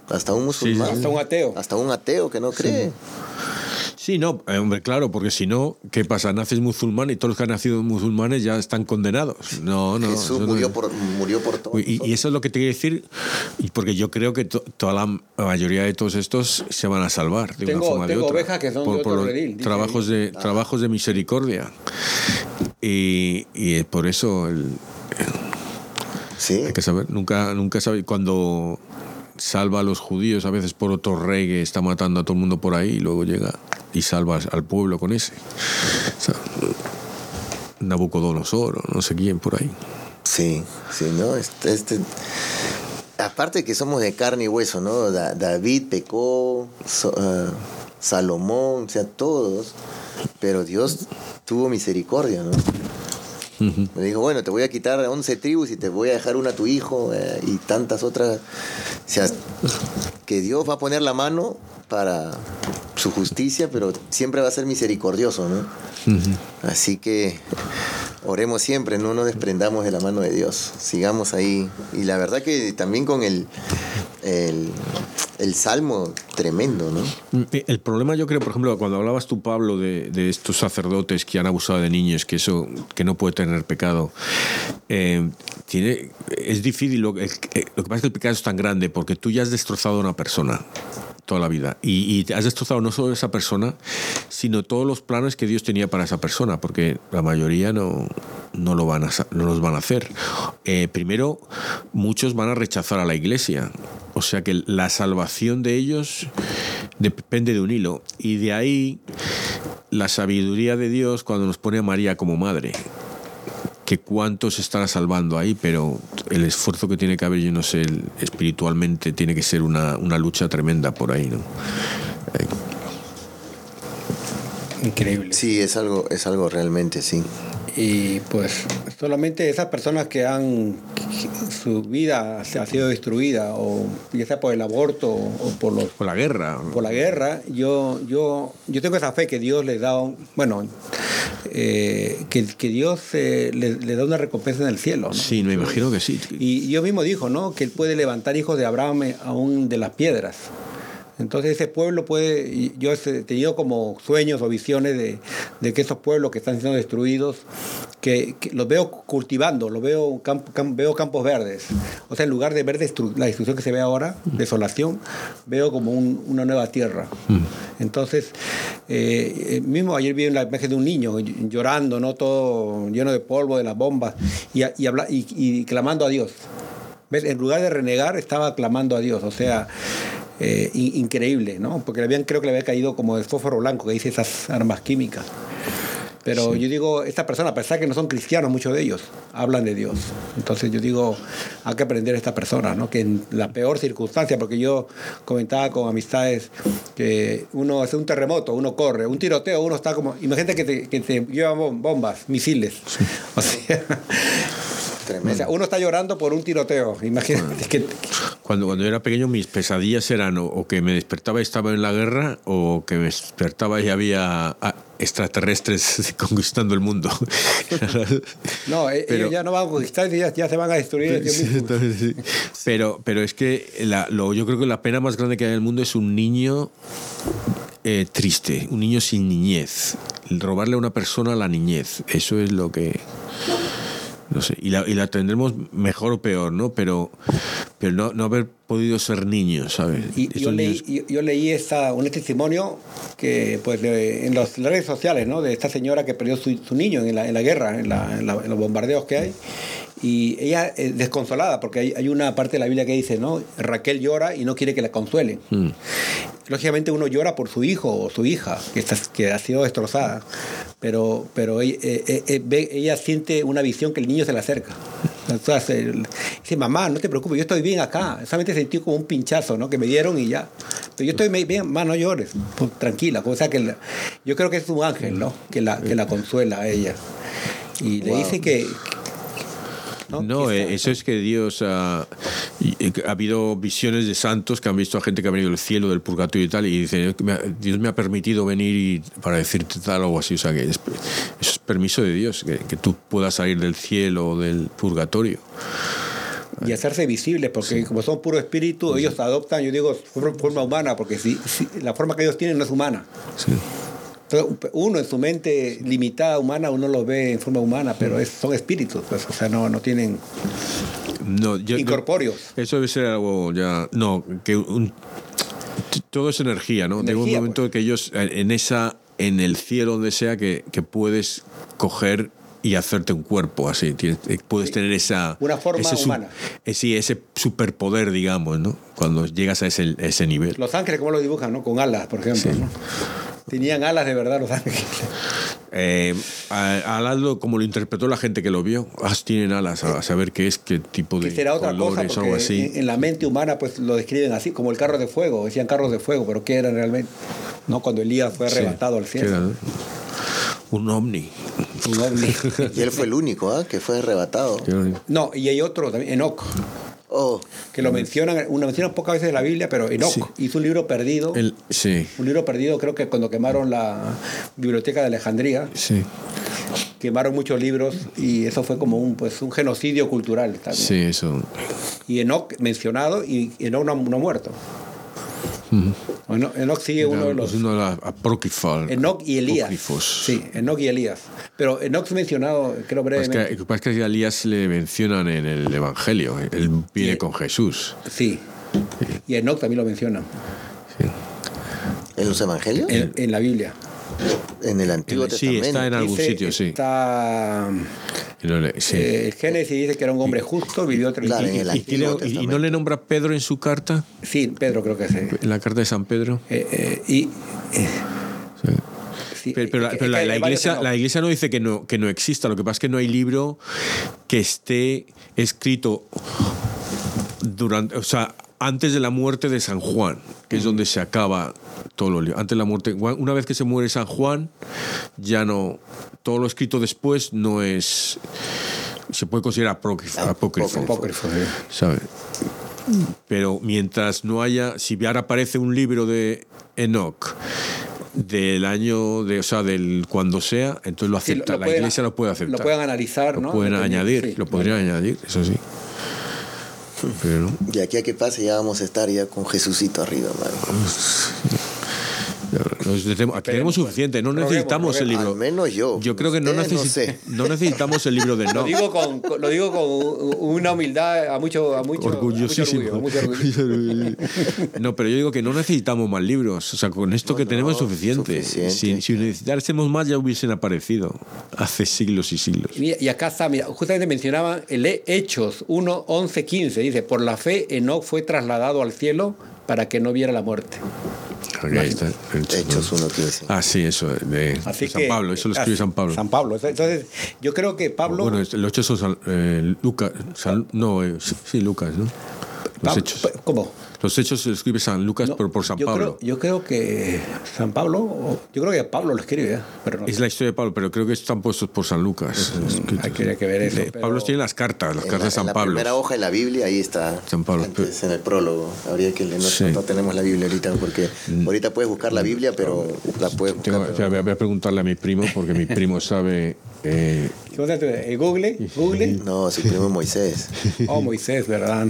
Hasta un musulmán. Hasta un ateo. Hasta un ateo que no cree. Sí, no, eh, hombre, claro, porque si no, ¿qué pasa? Naces musulmán y todos los que han nacido musulmanes ya están condenados. No, no. Jesús no murió por, murió por todo. Y, y eso es lo que te quiero decir, porque yo creo que to- toda la mayoría de todos estos se van a salvar de Tengo- una forma de tengo otra. ovejas que son de otro por redil, dice trabajos de trabajos de misericordia. Y, y por eso el- Sí. hay que saber, nunca, nunca sabe cuando salva a los judíos a veces por otro rey que está matando a todo el mundo por ahí y luego llega y salva al pueblo con ese. O sea, Nabucodonosor o no sé quién por ahí. Sí, sí, ¿no? Este, este- aparte que somos de carne y hueso, ¿no? Da- David pecó, So- ah, Salomón, o sea, todos, pero Dios tuvo misericordia, ¿no? Me dijo, bueno, te voy a quitar 11 tribus y te voy a dejar una a tu hijo eh, y tantas otras. O sea, que Dios va a poner la mano para su justicia, pero siempre va a ser misericordioso, ¿no? Así que oremos siempre, no nos desprendamos de la mano de Dios, sigamos ahí. Y la verdad que también con el, el, salmo tremendo, ¿no? Mm, el problema yo creo, por ejemplo, cuando hablabas tú, Pablo, de, de estos sacerdotes que han abusado de niños, que eso, que no puede tener pecado, eh, tiene, es difícil, lo, lo que pasa es que el pecado es tan grande porque tú ya has destrozado a una persona toda la vida. Y, y, has destrozado no solo esa persona, sino todos los planes que Dios tenía para esa persona, porque la mayoría no, no, lo van a, no los van a hacer. Eh, primero, muchos van a rechazar a la iglesia. O sea que la salvación de ellos depende de un hilo. Y de ahí la sabiduría de Dios cuando nos pone a María como madre que cuántos estará salvando ahí, pero el esfuerzo que tiene que haber, yo no sé, espiritualmente tiene que ser una, una lucha tremenda por ahí, ¿no? Increíble. Sí, es algo, es algo realmente, sí. Y pues solamente esas personas que han su vida ha sido destruida, o ya sea por el aborto o por los por la guerra. Por la guerra, yo, yo, yo tengo esa fe que Dios les da, un, bueno, eh, que, que, Dios eh, le, le, da una recompensa en el cielo. ¿no? Sí, me imagino que sí. Y Dios mismo dijo, ¿no? Que Él puede levantar hijos de Abraham aún de las piedras. Entonces ese pueblo puede, yo he tenido como sueños o visiones de, de que esos pueblos que están siendo destruidos, que, que los veo cultivando, los veo, camp, camp, veo campos verdes. O sea, en lugar de ver destru la destrucción que se ve ahora, desolación, veo como un, una nueva tierra. Entonces, eh, mismo ayer vi la imagen de un niño llorando, ¿no? todo lleno de polvo, de las bombas, y, y, habla, y, y clamando a Dios. ¿Ves? En lugar de renegar, estaba clamando a Dios. O sea, eh, increíble, ¿no? Porque le habían, creo que le había caído como de fósforo blanco, que dice esas armas químicas. Pero sí. yo digo, esta persona, a pesar que no son cristianos, muchos de ellos hablan de Dios. Entonces yo digo, hay que aprender a esta persona, ¿no? Que en la peor circunstancia, porque yo comentaba con amistades que uno hace un terremoto, uno corre, un tiroteo, uno está como, imagínate que te, que te lleva bombas, misiles. Sí. O sea, o sea, uno está llorando por un tiroteo. Imagínate bueno, que. Cuando, cuando era pequeño, mis pesadillas eran o, o, que me despertaba y estaba en la guerra, o que me despertaba y había extraterrestres conquistando el mundo. no, eh, pero, ellos ya no van a conquistar, ya, ya se van a destruir. Sí, sí. Pero, pero es que la, lo, yo creo que la pena más grande que hay en el mundo es un niño eh, triste, un niño sin niñez. El robarle a una persona la niñez. Eso es lo que no sé, y la, y la tendremos mejor o peor, ¿no? Pero, pero no, no haber podido ser niños, ¿sabes? Y, yo, leí, yo, yo, leí esta, un testimonio que, pues, de, en las redes sociales, ¿no? De esta señora que perdió su, su niño en la, en la guerra, en, la, en, la, en, los bombardeos que hay. Y ella es desconsolada, porque hay, hay, una parte de la Biblia que dice, ¿no? Raquel llora y no quiere que la consuelen. Mm. Lógicamente uno llora por su hijo o su hija, que, está, que ha sido destrozada, pero, pero ella, eh, eh, ella siente una visión que el niño se le acerca. Entonces, dice, mamá, no te preocupes, yo estoy bien acá. Solamente sentí como un pinchazo, ¿no? Que me dieron y ya. Pero yo estoy bien, mamá, no llores, pues, tranquila. O sea, que la, yo creo que es un ángel, ¿no? Que la, que la consuela a ella. Y le wow. dice que, no, no eso es que Dios ha, ha, habido visiones de santos que han visto a gente que ha venido del cielo, del purgatorio y tal, y dicen, Dios me ha permitido venir y, para decirte tal o así. O sea, que es, eso es permiso de Dios, que, que tú puedas salir del cielo o del purgatorio y hacerse visibles, porque sí. como son puro espíritu, ellos adoptan, yo digo, forma humana, porque si, si, la forma que ellos tienen no es humana. Sí. Uno en su mente limitada humana, uno los ve en forma humana, pero es, son espíritus, pues, o sea, no, no tienen no, yo, incorpóreos. Eso debe ser algo ya. No, que un, todo es energía, ¿no? Energía, Llega un momento pues. que ellos, en esa, en el cielo, donde sea, que, que puedes coger y hacerte un cuerpo así. Tienes, puedes sí. tener esa. Una forma ese humana. Su, sí, ese superpoder, digamos, ¿no? Cuando llegas a ese, ese nivel. Los ángeles, ¿cómo lo dibujan, no? Con alas, por ejemplo, sí. ¿no? Tenían alas de verdad los ángeles. Eh, al como lo interpretó la gente que lo vio, ah, tienen alas, a saber qué es, qué tipo de. Que será otra cosa, algo así. En, en, la mente humana, pues lo describen así, como el carro de fuego, decían carros de fuego, pero ¿qué eran realmente? ¿No? Cuando Elías fue arrebatado sí, al cielo. Era, un ovni. Un ovni. y él fue el único, ¿eh? Que fue arrebatado. No, y hay otro también, Enoch. Oh. Que lo mencionan, una mencionan pocas veces en la Biblia, pero Enoch sí. hizo un libro perdido. El, sí. Un libro perdido, creo que cuando quemaron la biblioteca de Alejandría. Sí. quemaron muchos libros y eso fue como un, pues, un genocidio cultural también. Sí, eso. Y Enoch mencionado y Enoch no, no ha muerto. Eno- Enoch sigue uno de los... Es uno de los apócrifos. Enoch y Elías. apócrifos. Sí, Enoch y Elías. Pero Enoch es mencionado, creo Pues que, brevemente. lo que pasa es que a Elías le mencionan en el Evangelio. Él viene Y- con Jesús. Sí. Y Enoch también lo mencionan ¿En los evangelios? en, en la Biblia. En el Antiguo Sí, Testamento. está en algún Dice- sitio, sí. Está... No sí. eh, Génesis dice que era un hombre justo, vivió tres Claro, en el ¿Y, y- y no le nombra Pedro en su carta? Sí, Pedro creo que sí. En la carta de San Pedro. Eh, eh, y... eh, sí, Pero, pero la, pero iglesia, Enoch. la iglesia no dice que no, que no exista. Lo que pasa es que no hay libro que esté escrito durante, o sea, antes de la muerte de San Juan, que es donde se acaba todo lo libros. Antes de la muerte, una vez que se muere San Juan, ya no. Todo lo escrito después no es. Se puede considerar apócrifo. apócrifo. Apócrifo. Pero mientras no haya, si ahora aparece un libro de Enoch del año de, o sea, del cuando sea, entonces lo Sí, acepta, la pueden- iglesia lo puede aceptar. Lo pueden analizar, Lo ¿no? pueden añadir, sí. lo podrían añadir, eso sí. Pero. De aquí a que pase ya vamos a estar ya con Jesucito arriba, hermano. Tenemos- tenemos suficiente, no necesitamos el libro. Al menos yo. Yo creo que no, no sé. no necesitamos el libro de Lo Enoch. digo con, lo digo con una humildad a mucho, a mucho, a mucho Orgullosísimo. orgullo, a mucho orgullo. No, pero yo digo que no necesitamos más libros. O sea, con esto que No, tenemos es no, suficiente. suficiente. Si, si necesitásemos más, ya hubiesen aparecido hace siglos y siglos. Y, acá está, mira, justamente mencionaban el He- Hechos 1, 11, 15. Dice, por la fe Enoch fue trasladado al cielo para que no viera la muerte. Ahí está. Hechos 1.15. Ah, sí, eso, de Así San que, Pablo, eso lo escribe San Pablo. San Pablo. Entonces, yo creo que Pablo... Bueno, los hechos son San- eh, Lucas, San- no, eh, sí, Lucas, ¿no? Los hechos. ¿Cómo? Los hechos se escribe San Lucas No, por, por San yo Pablo. Creo, yo creo que San Pablo, yo creo que Pablo lo escribe, ¿eh? pero no Es la historia de Pablo, pero creo que están puestos por San Lucas. hay que, hay que ver eso. Pero- Pablo tiene las cartas, las En cartas la, de San en la Pablo. primera hoja de la Biblia, ahí está. San Pablo. Antes, en el prólogo. Habría que leer. No, Sí. Mm. no tenemos la Biblia ahorita, porque ahorita puedes buscar la Biblia, pero la puedes buscar. Tengo- pero- o sea, voy a- preguntarle a mi primo, porque mi primo sabe. Eh, Google, Google. No, su primo Moisés. Oh, Moisés, ¿verdad?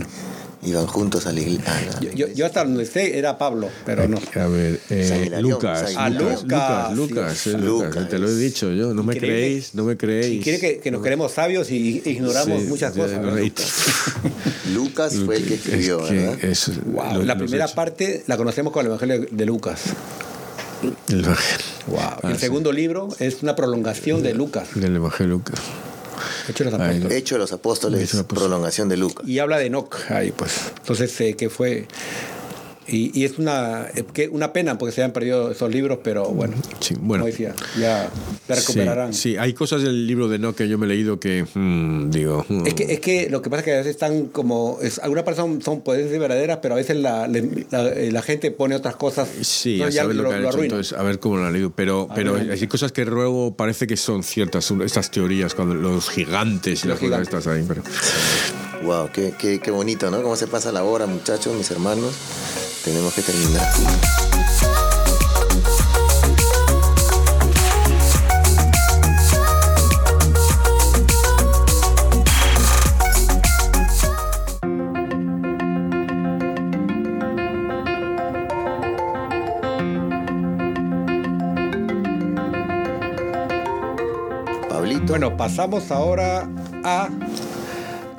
Iban juntos a la iglesia. Ah, no. Yo, yo, yo hasta donde sé era Pablo, pero no. a ver, eh, Lucas, San Lucas. Lucas, Lucas, Lucas, eh, sí. Lucas, Lucas. te lo he dicho yo, no me Increíble. creéis, no me creéis. Si quiere que, que nos queremos sabios y ignoramos Sí, muchas cosas. no, y- Lucas fue el que es escribió, que ¿verdad? es- Wow, lo- la primera hechos. parte la conocemos con el Evangelio de Lucas. El Evangelio. Wow. Ah, el sí. segundo libro es una prolongación de Lucas. Del Evangelio de Lucas. Hecho de los Apóstoles, Hecho de los Apóstoles. prolongación de Lucas. Y habla de Enoch ahí, pues. Entonces, eh, que fue. Y, y es una, eh, una pena porque se han perdido esos libros, pero bueno. Sí, bueno. Como decía, ya se recuperarán. Sí, sí, hay cosas del libro de No que yo me he leído que mm, digo. mm, Es que, es que lo que pasa es que a veces están como. Es, algunas personas son, pueden ser verdaderas, pero a veces la, eh, la gente pone otras cosas. Sí, no, a ya saber lo, que han hecho, entonces, a ver cómo lo han leído. Pero, pero hay cosas que luego parece que son ciertas, son estas teorías, cuando los gigantes y Los las cosas gigantes. estas ahí. Pero, Wow, qué, qué, qué bonito, ¿no? Cómo se pasa la hora, muchachos, mis hermanos. Tenemos que terminar. Pablito. Bueno, pasamos ahora a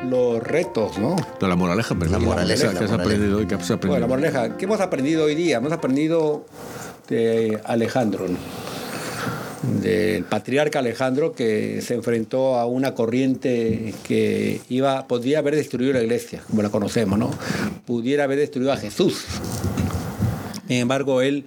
los retos, ¿no? no, la moraleja, pero La moraleja, ¿Qué la has aprendido hoy? ¿Qué has aprendido? Bueno, la moraleja, ¿qué hemos aprendido hoy día? Hemos aprendido de Alejandro, ¿no? del patriarca Alejandro que se enfrentó a una corriente que iba podría haber destruido la iglesia, como la conocemos, ¿no? Pudiera haber destruido a Jesús. Sin embargo, él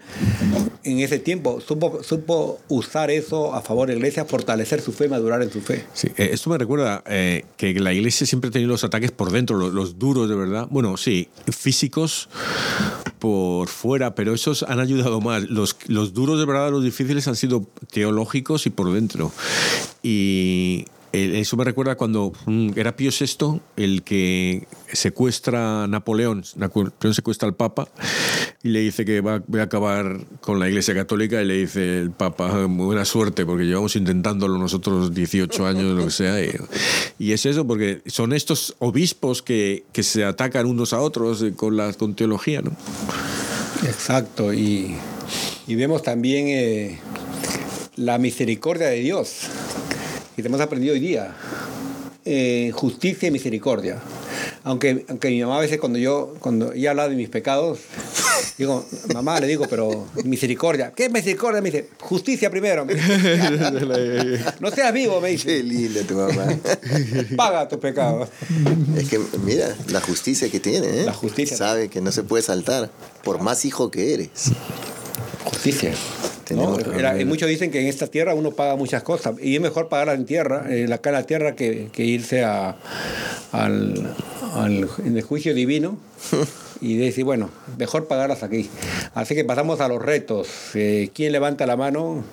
en ese tiempo supo, supo usar eso a favor de la iglesia, fortalecer su fe, madurar en su fe. Sí, eh, esto me recuerda eh, que la iglesia siempre ha tenido los ataques por dentro, los, los duros de verdad. Bueno, sí, físicos por fuera, pero esos han ayudado más. Los, los duros de verdad, los difíciles han sido teológicos y por dentro. Y eso me recuerda cuando mm, era Pío VI el que secuestra a Napoleón, Napoleón secuestra al Papa, y le dice que va, voy a acabar con la Iglesia Católica y le dice el Papa, muy buena suerte, porque llevamos intentándolo nosotros 18 años, lo que sea. Y, y es eso, porque son estos obispos que, que se atacan unos a otros eh, con, la, con teología, ¿no? Exacto, y, y vemos también eh, la misericordia de Dios, que hemos aprendido hoy día. Eh, justicia y misericordia. Aunque, aunque mi mamá a veces cuando yo, cuando ella habla de mis pecados, digo, mamá, le digo, pero misericordia. ¿Qué es misericordia? Me dice, justicia primero. no seas vivo, me dice. Qué linda tu mamá. Paga tus pecados. Es que, mira, la justicia que tiene, ¿eh? La justicia. Sabe que no se puede saltar, por más hijo que eres. Justicia. ¿No? Tenemos- Era- y muchos dicen que en esta tierra uno paga muchas cosas y es mejor pagarlas en tierra, eh, acá en la tierra, que, que irse a, al, al- en el juicio divino y decir, bueno, mejor pagarlas aquí. Así que pasamos a los retos. Eh, ¿Quién levanta la mano?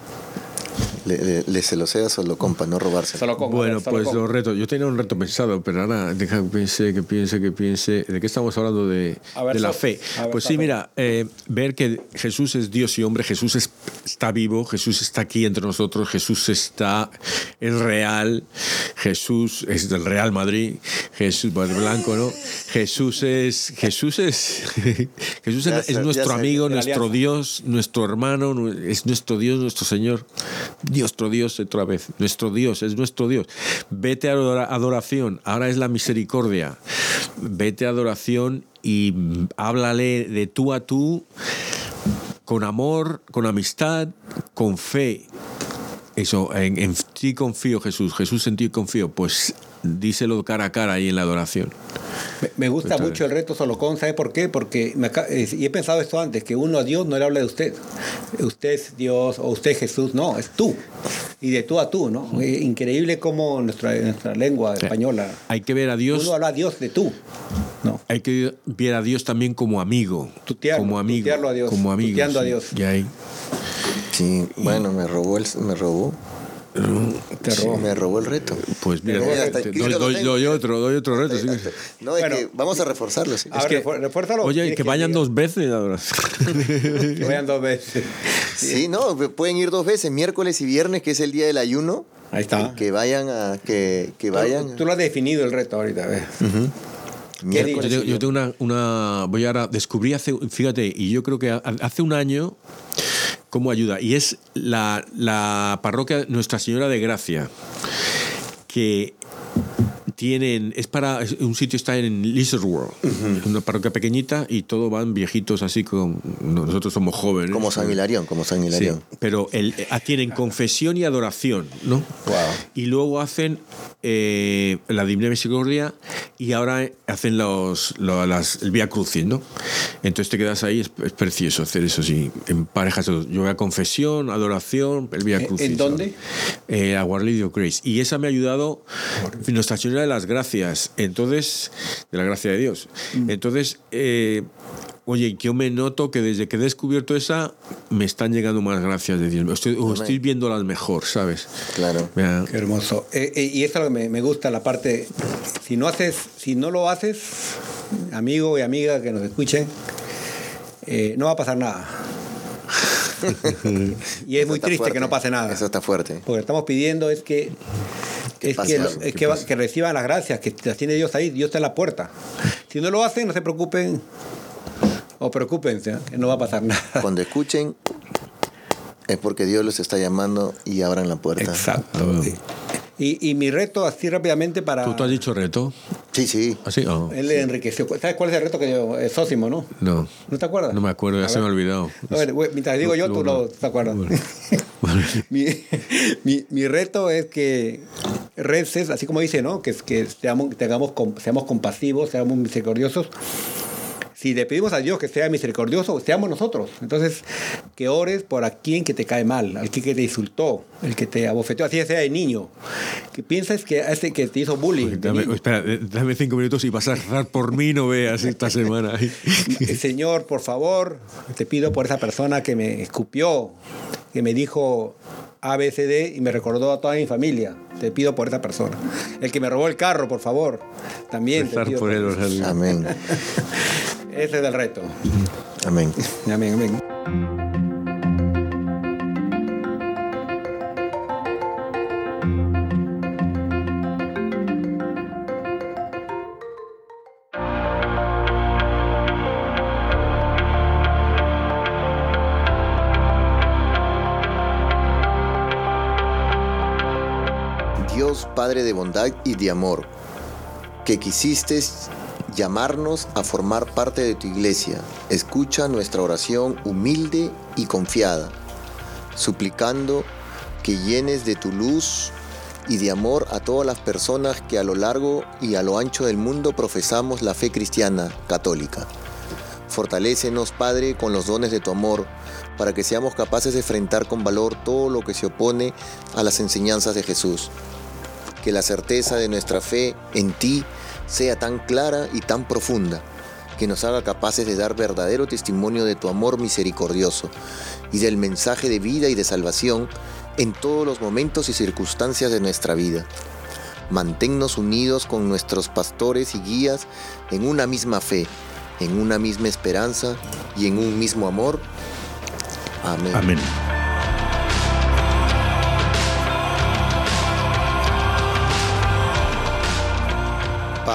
Le, le, le se lo sea solo compa, no robarse. Solo Bueno, solo pues con- los retos. Yo tenía un reto pensado, pero ahora deja que piense, que piense, que piense. ¿De qué estamos hablando? De, A ver, de la fe. ver, Pues sí, mira, eh, ver que Jesús es Dios y hombre, Jesús es- está vivo, Jesús está aquí entre nosotros, Jesús está, es real, Jesús es del Real Madrid, Jesús, pues blanco, ¿no? Jesús es, Jesús es, Jesús es, sé, es ya nuestro amigo, nuestro. Dios, nuestro hermano, es nuestro Dios, nuestro Señor. Nuestro Dios otra vez, nuestro Dios, es nuestro Dios. Vete a adora- adoración, ahora es la misericordia. Vete a adoración y háblale de tú a tú, con amor, con amistad, con fe. Eso, en, en ti confío, Jesús. Jesús en ti confío. Pues díselo cara a cara ahí en la adoración. Me, gusta mucho el reto Solocón, ¿sabe por qué? Porque me eh, y he pensado esto antes, que uno a Dios no le habla de usted. Usted es Dios o usted es Jesús, no, es tú. Y de tú a tú, ¿no? Eh, increíble como nuestra, nuestra lengua española, Hay que ver a Dios. uno habla a Dios de tú. No. Hay que ver a Dios también como amigo. Tutearlo, como amigo. tutearlo a Dios, Como amigo. tuteando a. Dios. Y ahí. Sí, bueno, me robó el, me robó. Te Sí, robó. me robó el reto. Pues mira, doy, otro, doy otro reto. sí. No, es Bueno. que vamos a reforzarlo. sí. A ver, que- refuérzalo. Oye, ¿Quieres que vayan dos veces ahora. Que vayan dos veces. Sí, no, pueden ir dos veces, miércoles y viernes, que es el día del ayuno. Ahí está. Que vayan a. Que, que vayan. Tú, tú lo has definido el reto ahorita. ¿ves? Yo tengo, y yo tengo una, una. Voy ahora. Descubrí hace. Fíjate, y yo creo que ha- hace un año. ¿Cómo ayuda? Y es la, la parroquia Nuestra Señora de Gracia. Que tienen. Es para. es- Un sitio está en Lizard World. Una parroquia pequeñita y todo van viejitos así con. Nosotros somos jóvenes. Como San Hilarión, como San Sí, Hilarión. pero el, ah, tienen confesión y adoración, ¿no? Wow. Y luego hacen eh, la Divina Misericordia y ahora hacen los, lo- las, el Vía Crucis, ¿no? Entonces te quedas ahí, es, es precioso hacer eso, sí, en parejas. Yo voy a confesión, adoración, el Vía ¿En- Crucis. en dónde? Eh, a of Grace. Y esa me ha ayudado Nuestra Señora de las Gracias, entonces, de la gracia de Dios. Mm. Entonces, eh, oye, yo me noto que desde que he descubierto esa, me están llegando más gracias de Dios. Estoy, o estoy viéndolas mejor, ¿sabes? Claro. Mira, Qué hermoso. Eh, eh, y eso me, me gusta, la parte, si no haces, si no lo haces, amigo y amiga que nos escuchen, eh, no va a pasar nada. y es Eso muy triste fuerte. que no pase nada. Eso está fuerte. Porque estamos pidiendo es que, Que es pase que, algo, es que reciban las gracias, que las tiene Dios ahí, Dios está en la puerta. Si no lo hacen, no se preocupen o preocupense, ¿eh? que no va a pasar nada. Cuando escuchen, es porque Dios los está llamando y abran la puerta. Exacto. Y, y mi reto, así rápidamente para... ¿Tú, tú has dicho reto? Sí, sí. ¿Así? Oh, Él le enriqueció. ¿Sabes cuál es el reto que yo? Es Sósimo, ¿no? no. ¿No te acuerdas? No me acuerdo, ya A se me ha olvidado. A ver, mientras digo yo, tú Luego- lo te acuerdas. Bueno. Vale. mi, mi, mi reto es que reces, así como dice, ¿no? Que, que seamos, tengamos, seamos compasivos, seamos misericordiosos. Si le pedimos a Dios que sea misericordioso, seamos nosotros. Entonces, que ores por a quien que te cae mal, al que, te insultó, el que te abofeteó, así sea de niño. Que piensas que a ese que te hizo bullying. Dame, espera, eh, dame cinco minutos y vas a rezar por mí, no veas esta semana. Señor, por favor, te pido por esa persona que me escupió, que me dijo ABCD y me recordó a toda mi familia. Te pido por esa persona. El que me robó el carro, por favor. También te pido por él. sea, Amén. Ese es el reto. Amén. Amén, amén. Padre de bondad y de amor, que quisiste llamarnos a formar parte de tu iglesia, escucha nuestra oración humilde y confiada, suplicando que llenes de tu luz y de amor a todas las personas que a lo largo y a lo ancho del mundo profesamos la fe cristiana católica. Fortalécenos, Padre, con los dones de tu amor, para que seamos capaces de enfrentar con valor todo lo que se opone a las enseñanzas de Jesús. Que la certeza de nuestra fe en ti sea tan clara y tan profunda, que nos haga capaces de dar verdadero testimonio de tu amor misericordioso y del mensaje de vida y de salvación en todos los momentos y circunstancias de nuestra vida. Manténnos unidos con nuestros pastores y guías en una misma fe, en una misma esperanza y en un mismo amor. Amén. Amén.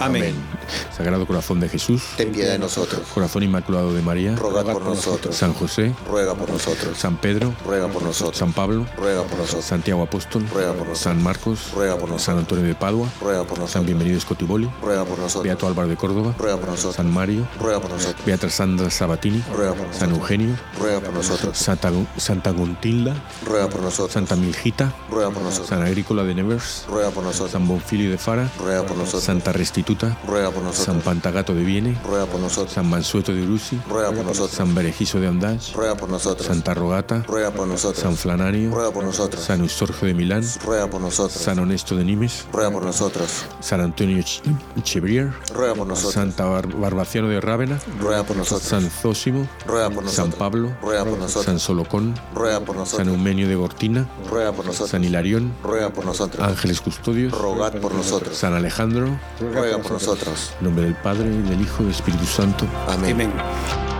Amén. Sagrado Corazón de Jesús, ten piedad de nosotros. Corazón Inmaculado de María, Ruega por nosotros. San José, Ruega por nosotros. San Pedro, Ruega por nosotros. San Pablo, Ruega por nosotros. Santiago Apóstol, Ruega por nosotros. San Marcos, Ruega por nosotros. San Antonio de Padua, Ruega por San nosotros. Bienvenido Scotiboli, Ruega por nosotros. Beato Álvaro de Córdoba, Ruega por nosotros. San Mario, Ruega por nosotros. Beatriz Sandra Sabatini, Ruega por San nosotros. Eugenio, Ruega por nosotros. Santa, Santa Guntilda, Ruega por nosotros. Santa Milgita, Ruega por nosotros. San Agrícola de Nevers, Ruega por nosotros. San Bonfilio de Fara, Ruega por nosotros. Santa Restituta, Ruega por nosotros. San Pantagato de Viene, Ruega por nosotros. San Mansueto de Uruzi, Ruega por nosotros. San Berejizo de Andás, Ruega por nosotros. Santa Rogata, Ruega por nosotros. San Flanario, Ruega por nosotros. San Eustorgio de Milán, Ruega por nosotros. San Honesto de Nimes, Ruega por nosotros. San Antonio Ch- Chebrier, Ruega por nosotros. Santa Bar- Barbaciano de Rávena, Ruega por nosotros. San Zósimo, Ruega por nosotros. San Pablo, Ruega por nosotros. San Solocón, Ruega por San nosotros. Eumenio de Gortina, Ruega por nosotros. San Hilarión, Ruega por nosotros. Ángeles Custodios, Rogad por nosotros. San Alejandro, Ruega por nosotros. en nombre del Padre, y del Hijo y del Espíritu Santo. Amén. Amén.